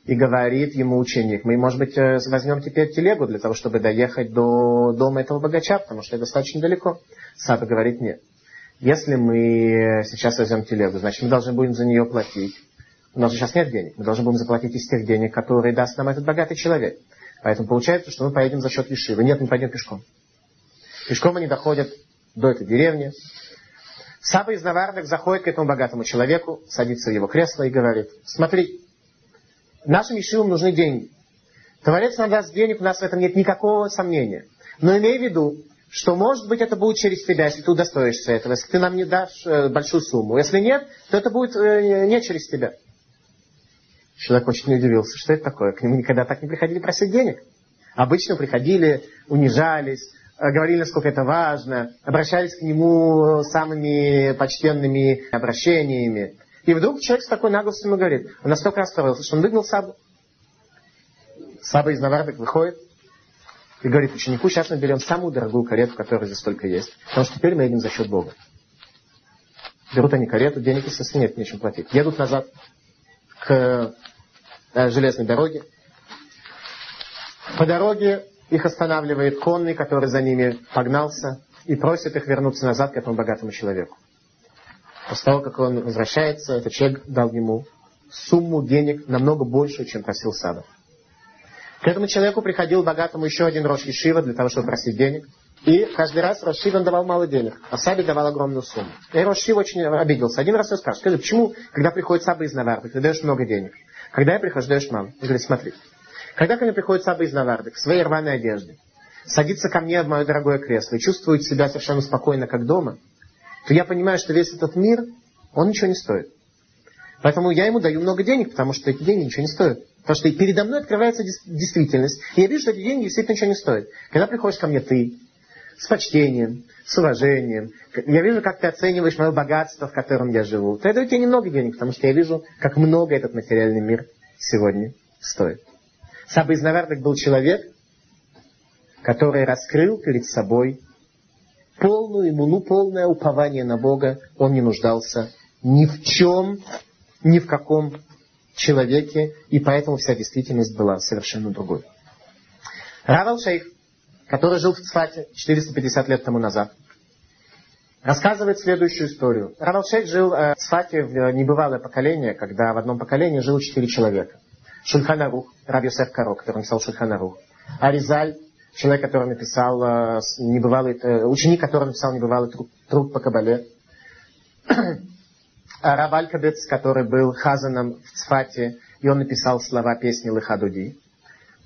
и говорит ему ученик, мы, может быть, э, возьмем теперь телегу для того, чтобы доехать до дома этого богача, потому что это достаточно далеко. Саба говорит, нет. Если мы сейчас возьмем телегу, значит, мы должны будем за нее платить. У нас сейчас нет денег. Мы должны будем заплатить из тех денег, которые даст нам этот богатый человек. Поэтому получается, что мы поедем за счет Ешивы. Нет, мы пойдем пешком. Пешком они доходят до этой деревни. Саба из Навардок заходит к этому богатому человеку, садится в его кресло и говорит, смотри, нашим Ешивам нужны деньги. Творец нам даст денег, у нас в этом нет никакого сомнения. Но имей в виду, что, может быть, это будет через тебя, если ты удостоишься этого, если ты нам не дашь э, большую сумму. Если нет, то это будет э, не через тебя. Человек очень удивился, что это такое. К нему никогда так не приходили просить денег. Обычно приходили, унижались, э, говорили, насколько это важно, обращались к нему самыми почтенными обращениями. И вдруг человек с такой наглостью ему говорит, он настолько расстроился, что он выгнал Сабу. Саба из Навардок выходит, и говорит ученику, сейчас мы берем самую дорогую карету, которая здесь только есть, потому что теперь мы едем за счет Бога. Берут они карету, денег, естественно, нет, нечем платить. Едут назад к э, железной дороге. По дороге их останавливает конный, который за ними погнался, и просит их вернуться назад к этому богатому человеку. После того, как он возвращается, этот человек дал ему сумму денег намного больше, чем просил Сада. К этому человеку приходил богатому еще один Рош Ешива для того, чтобы просить денег. И каждый раз Рош он давал мало денег, а Саби давал огромную сумму. И Рош очень обиделся. Один раз он спрашивает, скажи, почему, когда приходит Саба из Наварда, ты даешь много денег? Когда я прихожу, даешь мало. Он говорит, смотри, когда ко мне приходит Саба из Наварда в своей рваной одежде, садится ко мне в мое дорогое кресло и чувствует себя совершенно спокойно, как дома, то я понимаю, что весь этот мир, он ничего не стоит. Поэтому я ему даю много денег, потому что эти деньги ничего не стоят. Потому что передо мной открывается действительность. И я вижу, что эти деньги действительно ничего не стоят. Когда приходишь ко мне ты, с почтением, с уважением, я вижу, как ты оцениваешь мое богатство, в котором я живу, то я даю тебе немного денег, потому что я вижу, как много этот материальный мир сегодня стоит. Саба из был человек, который раскрыл перед собой полную ему, ну, полное упование на Бога. Он не нуждался ни в чем, ни в каком человеке, и поэтому вся действительность была совершенно другой. Равал Шейх, который жил в Цфате 450 лет тому назад, рассказывает следующую историю. Равал Шейх жил э, в Цфате в э, небывалое поколение, когда в одном поколении жило четыре человека. Шульханарух, Рав Йосеф Каро, который написал Шульханарух. Аризаль, человек, который написал э, небывалый, ученик, который написал небывалый труд, труд по Кабале. Рав Алькабец, который был хазаном в Цфате, и он написал слова песни Лыхадуди.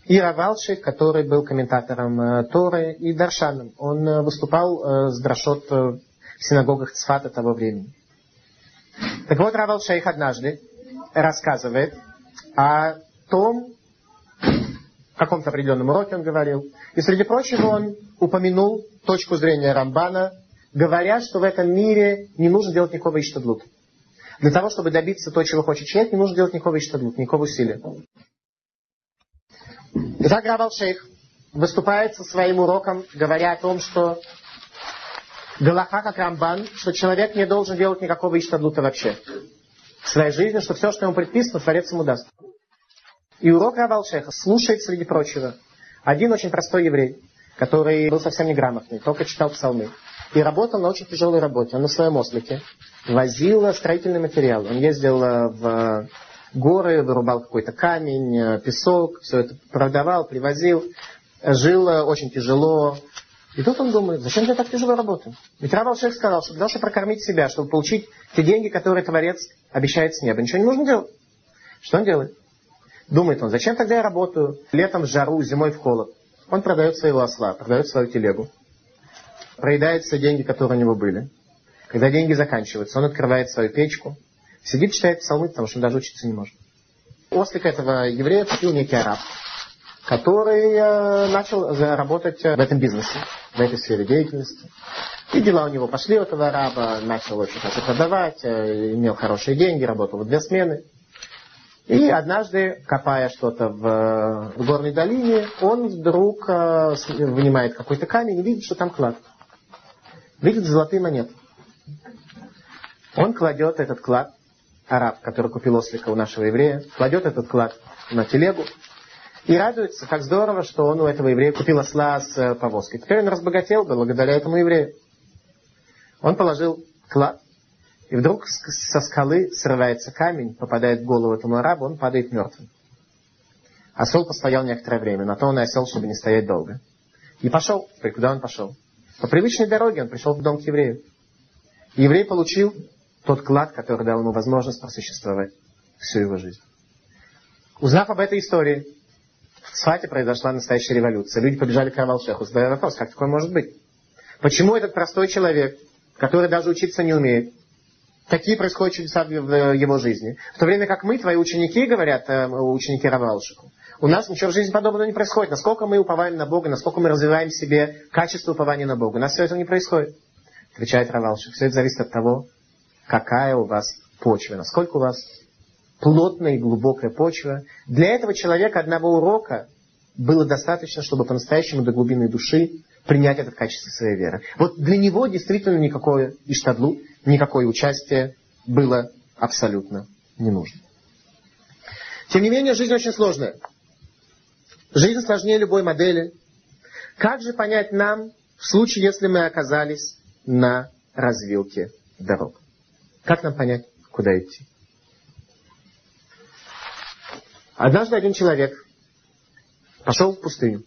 И Равалши, который был комментатором э, Торы и Даршаном. Он э, выступал э, с Драшот э, в синагогах Цфата того времени. Так вот, Равал Шейх однажды рассказывает о том, каком-то определенном уроке он говорил, и среди прочего он упомянул точку зрения Рамбана, говоря, что в этом мире не нужно делать никакого иштадлута. Для того, чтобы добиться того, чего хочет человек, не нужно делать никакого иштадлут, никакого усилия. Итак, Рабал Шейх выступает со своим уроком, говоря о том, что Галаха как Рамбан, что человек не должен делать никакого иштадлута вообще в своей жизни, что все, что ему предписано, Творец ему даст. И урок Рабал Шейха слушает, среди прочего, один очень простой еврей, который был совсем неграмотный, только читал псалмы. И работал на очень тяжелой работе. Он на своем ослике возил строительный материал. Он ездил э, в горы, вырубал какой-то камень, э, песок, все это продавал, привозил. Жил э, очень тяжело. И тут он думает, зачем я так тяжело работаю? Ведь Равал Шейх сказал, что чтобы прокормить себя, чтобы получить те деньги, которые Творец обещает с неба, ничего не нужно делать. Что он делает? Думает он, зачем тогда я работаю летом в жару, зимой в холод? Он продает своего осла, продает свою телегу, проедает все деньги, которые у него были. Когда деньги заканчиваются, он открывает свою печку, сидит, читает псалмы, потому что он даже учиться не может. Ослик этого еврея купил некий араб, который э, начал работать в этом бизнесе, в этой сфере деятельности. И дела у него пошли у этого араба, начал очень хорошо продавать, э, имел хорошие деньги, работал в две смены. И однажды, копая что-то в, горной долине, он вдруг э, вынимает какой-то камень и видит, что там клад видит золотые монеты. Он кладет этот клад, араб, который купил ослика у нашего еврея, кладет этот клад на телегу и радуется, как здорово, что он у этого еврея купил осла с э, повозкой. Теперь он разбогател благодаря этому еврею. Он положил клад, и вдруг со скалы срывается камень, попадает в голову этому арабу, он падает мертвым. Осел постоял некоторое время, на то он и осел, чтобы не стоять долго. И пошел. Теперь куда он пошел? По привычной дороге он пришел в дом к еврею. еврей получил тот клад, который дал ему возможность просуществовать всю его жизнь. Узнав об этой истории, в Цфате произошла настоящая революция. Люди побежали к Равалшеху, задавая вопрос, как такое может быть? Почему этот простой человек, который даже учиться не умеет, какие происходят чудеса в его жизни? В то время как мы, твои ученики, говорят э, ученики Равалшиху, у нас ничего в жизни подобного не происходит. Насколько мы уповаем на Бога, насколько мы развиваем в себе качество упования на Бога. У нас все это не происходит. Отвечает Равалшик. Все это зависит от того, какая у вас почва, насколько у вас плотная и глубокая почва. Для этого человека одного урока было достаточно, чтобы по-настоящему до глубины души принять это в качестве своей веры. Вот для него действительно никакое иштадлу, никакое участие было абсолютно не нужно. Тем не менее, жизнь очень сложная. Жизнь сложнее любой модели. Как же понять нам, в случае, если мы оказались на развилке дорог? Как нам понять, куда идти? Однажды один человек пошел в пустыню.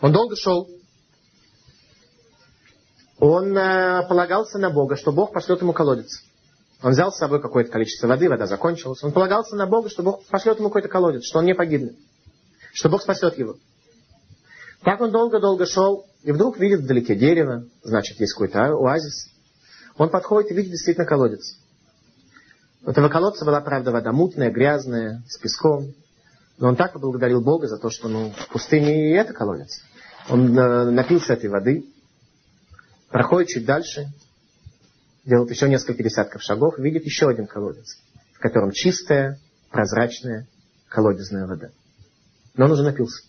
Он долго шел. Он э, полагался на Бога, что Бог пошлет ему колодец. Он взял с собой какое-то количество воды, вода закончилась. Он полагался на Бога, что Бог пошлет ему какой-то колодец, что он не погибнет что Бог спасет его. Так он долго-долго шел, и вдруг видит вдалеке дерево, значит, есть какой-то оазис. Он подходит и видит действительно колодец. У этого колодца была, правда, вода мутная, грязная, с песком. Но он так поблагодарил Бога за то, что ну, в пустыне и это колодец. Он э, напился этой воды, проходит чуть дальше, делает еще несколько десятков шагов, видит еще один колодец, в котором чистая, прозрачная колодезная вода. Но он уже напился.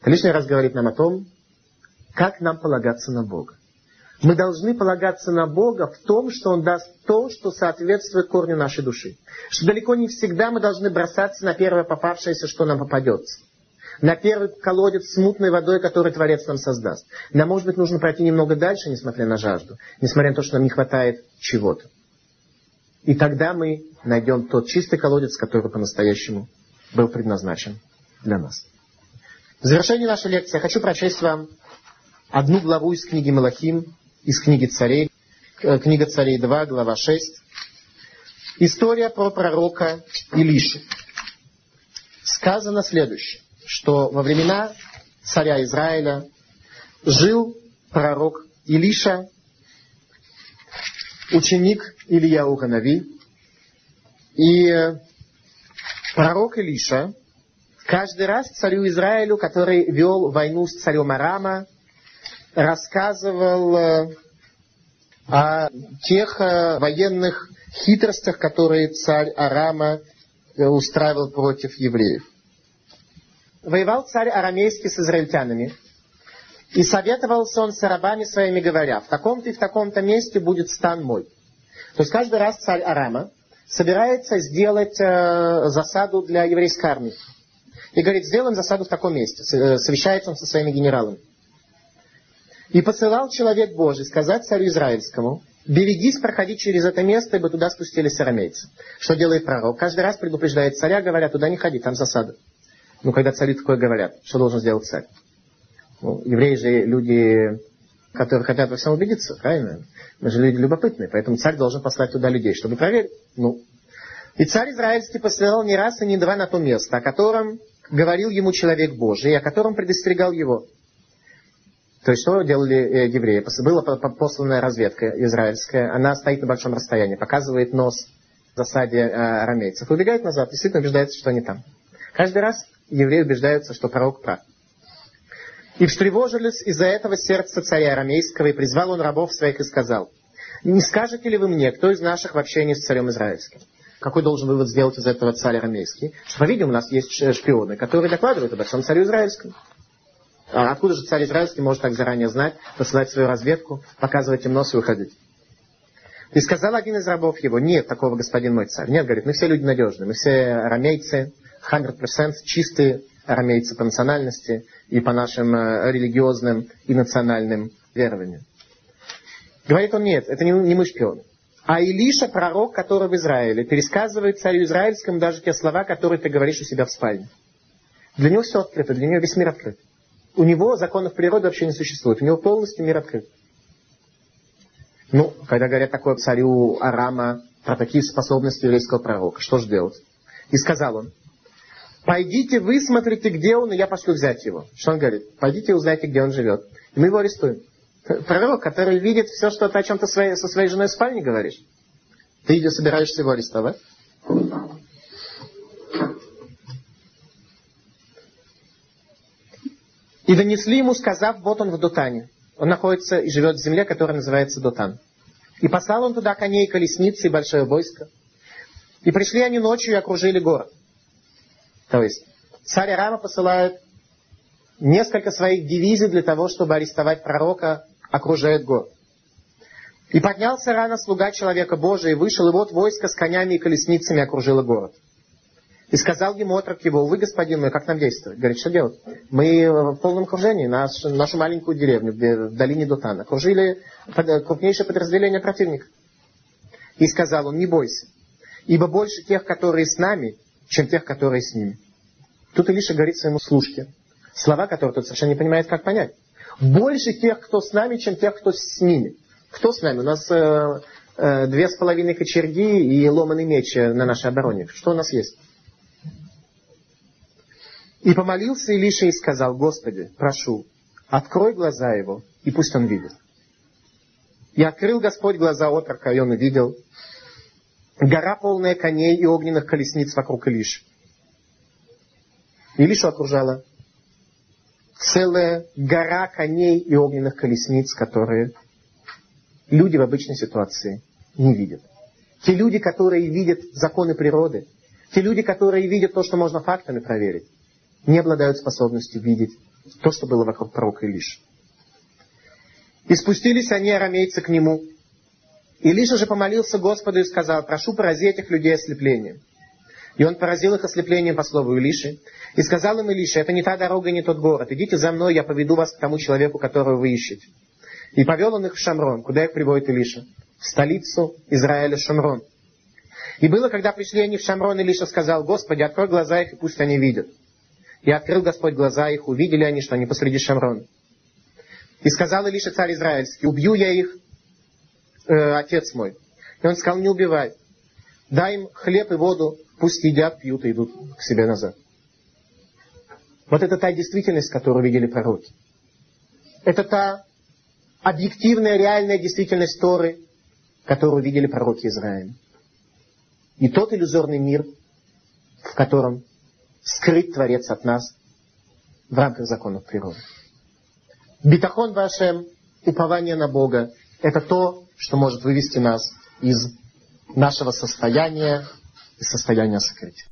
Это лишний раз говорит нам о том, как нам полагаться на Бога. Мы должны полагаться на Бога в том, что Он даст то, что соответствует корню нашей души. Что далеко не всегда мы должны бросаться на первое попавшееся, что нам попадется. На первый колодец с мутной водой, который Творец нам создаст. Нам, может быть, нужно пройти немного дальше, несмотря на жажду, несмотря на то, что нам не хватает чего-то. И тогда мы найдем тот чистый колодец, который по-настоящему был предназначен для нас. В завершении нашей лекции я хочу прочесть вам одну главу из книги Малахим, из книги царей, э, книга царей 2, глава 6. История про пророка Илиши. Сказано следующее, что во времена царя Израиля жил пророк Илиша, ученик Илья Ханави. И пророк Илиша каждый раз царю Израилю, который вел войну с царем Арама, рассказывал э, о тех э, военных хитростях, которые царь Арама э, устраивал против евреев. Воевал царь арамейский с израильтянами, и советовался он с рабами своими, говоря, в таком-то и в таком-то месте будет стан мой. То есть каждый раз царь Арама собирается сделать засаду для еврейской армии. И говорит, сделаем засаду в таком месте. Совещается он со своими генералами. И посылал человек Божий сказать царю Израильскому, берегись проходить через это место, ибо туда спустились арамейцы. Что делает пророк? Каждый раз предупреждает царя, говоря, туда не ходи, там засада. Ну, когда цари такое говорят, что должен сделать царь? Ну, евреи же люди, которые хотят во всем убедиться, правильно? Мы же люди любопытные, поэтому царь должен послать туда людей, чтобы проверить. Ну, и царь израильский посылал не раз и не два на то место, о котором говорил ему человек Божий, о котором предостерегал его. То есть, что делали э, евреи? Была посланная разведка израильская, она стоит на большом расстоянии, показывает нос в засаде э, арамейцев, убегает назад, действительно убеждается, что они там. Каждый раз евреи убеждаются, что пророк прав. И встревожились из-за этого сердца царя арамейского, и призвал он рабов своих и сказал, «Не скажете ли вы мне, кто из наших в общении с царем израильским?» Какой должен вывод сделать из этого царь арамейский? Что, по-видимому, у нас есть шпионы, которые докладывают об этом царю израильскому. А откуда же царь израильский может так заранее знать, посылать свою разведку, показывать им нос и уходить? И сказал один из рабов его, нет такого, господин мой царь. Нет, говорит, мы все люди надежные, мы все арамейцы, 100% чистые арамейцы по национальности и по нашим э, религиозным и национальным верованиям. Говорит он, нет, это не, не мы шпионы. А Илиша, пророк, который в Израиле, пересказывает царю израильскому даже те слова, которые ты говоришь у себя в спальне. Для него все открыто, для него весь мир открыт. У него законов природы вообще не существует. У него полностью мир открыт. Ну, когда говорят такое царю Арама про такие способности еврейского пророка, что же делать? И сказал он, пойдите вы смотрите, где он, и я пошлю взять его. Что он говорит? Пойдите узнайте, где он живет. И мы его арестуем. Пророк, который видит все, что ты о чем-то своей, со своей женой в спальне говоришь. Ты идешь, собираешься его арестовать? И донесли ему, сказав, вот он в Дотане. Он находится и живет в земле, которая называется Дотан. И послал он туда коней, колесницы и большое войско. И пришли они ночью и окружили город. То есть царь Арама посылает несколько своих дивизий для того, чтобы арестовать пророка, окружает город. И поднялся рано слуга человека Божия и вышел, и вот войско с конями и колесницами окружило город. И сказал ему отрок его, вы, господин мой, как нам действовать? Говорит, что делать? Мы в полном окружении, наш, нашу маленькую деревню в долине Дутана. Окружили крупнейшее подразделение противника. И сказал он, не бойся, ибо больше тех, которые с нами, чем тех, которые с ними. Тут Илиша говорит своему служке, слова, которые тот совершенно не понимает, как понять. Больше тех, кто с нами, чем тех, кто с ними. Кто с нами? У нас э, э, две с половиной кочерги и ломаный меч на нашей обороне. Что у нас есть? И помолился Илиша и сказал, Господи, прошу, открой глаза его, и пусть он видит. И открыл Господь глаза отрока, и он увидел гора полная коней и огненных колесниц вокруг Илиши. Илишу окружала целая гора коней и огненных колесниц, которые люди в обычной ситуации не видят. Те люди, которые видят законы природы, Те люди, которые видят то, что можно фактами проверить, не обладают способностью видеть то, что было вокруг пророка Илиши. И спустились они, арамейцы, к нему. Илиша же помолился Господу и сказал, прошу порази этих людей ослеплением. И он поразил их ослеплением по слову Илиши. И сказал им Илиша, это не та дорога не тот город. Идите за мной, я поведу вас к тому человеку, которого вы ищете. И повел он их в Шамрон. Куда их приводит Илиша? В столицу Израиля Шамрон. И было, когда пришли они в Шамрон, Илиша сказал, Господи, открой глаза их, и пусть они видят. И открыл Господь глаза их, увидели они, что они посреди Шамрона. И сказал Илиша царь израильский, убью я их, э, отец мой. И он сказал, не убивай. Дай им хлеб и воду, пусть едят, пьют и идут к себе назад. Вот это та действительность, которую видели пророки. Это та объективная, реальная действительность Торы, которую видели пророки Израиля. И тот иллюзорный мир, в котором скрыт Творец от нас в рамках законов природы. Битахон вашем, упование на Бога, это то, что может вывести нас из нашего состояния, из состояния сокрытия.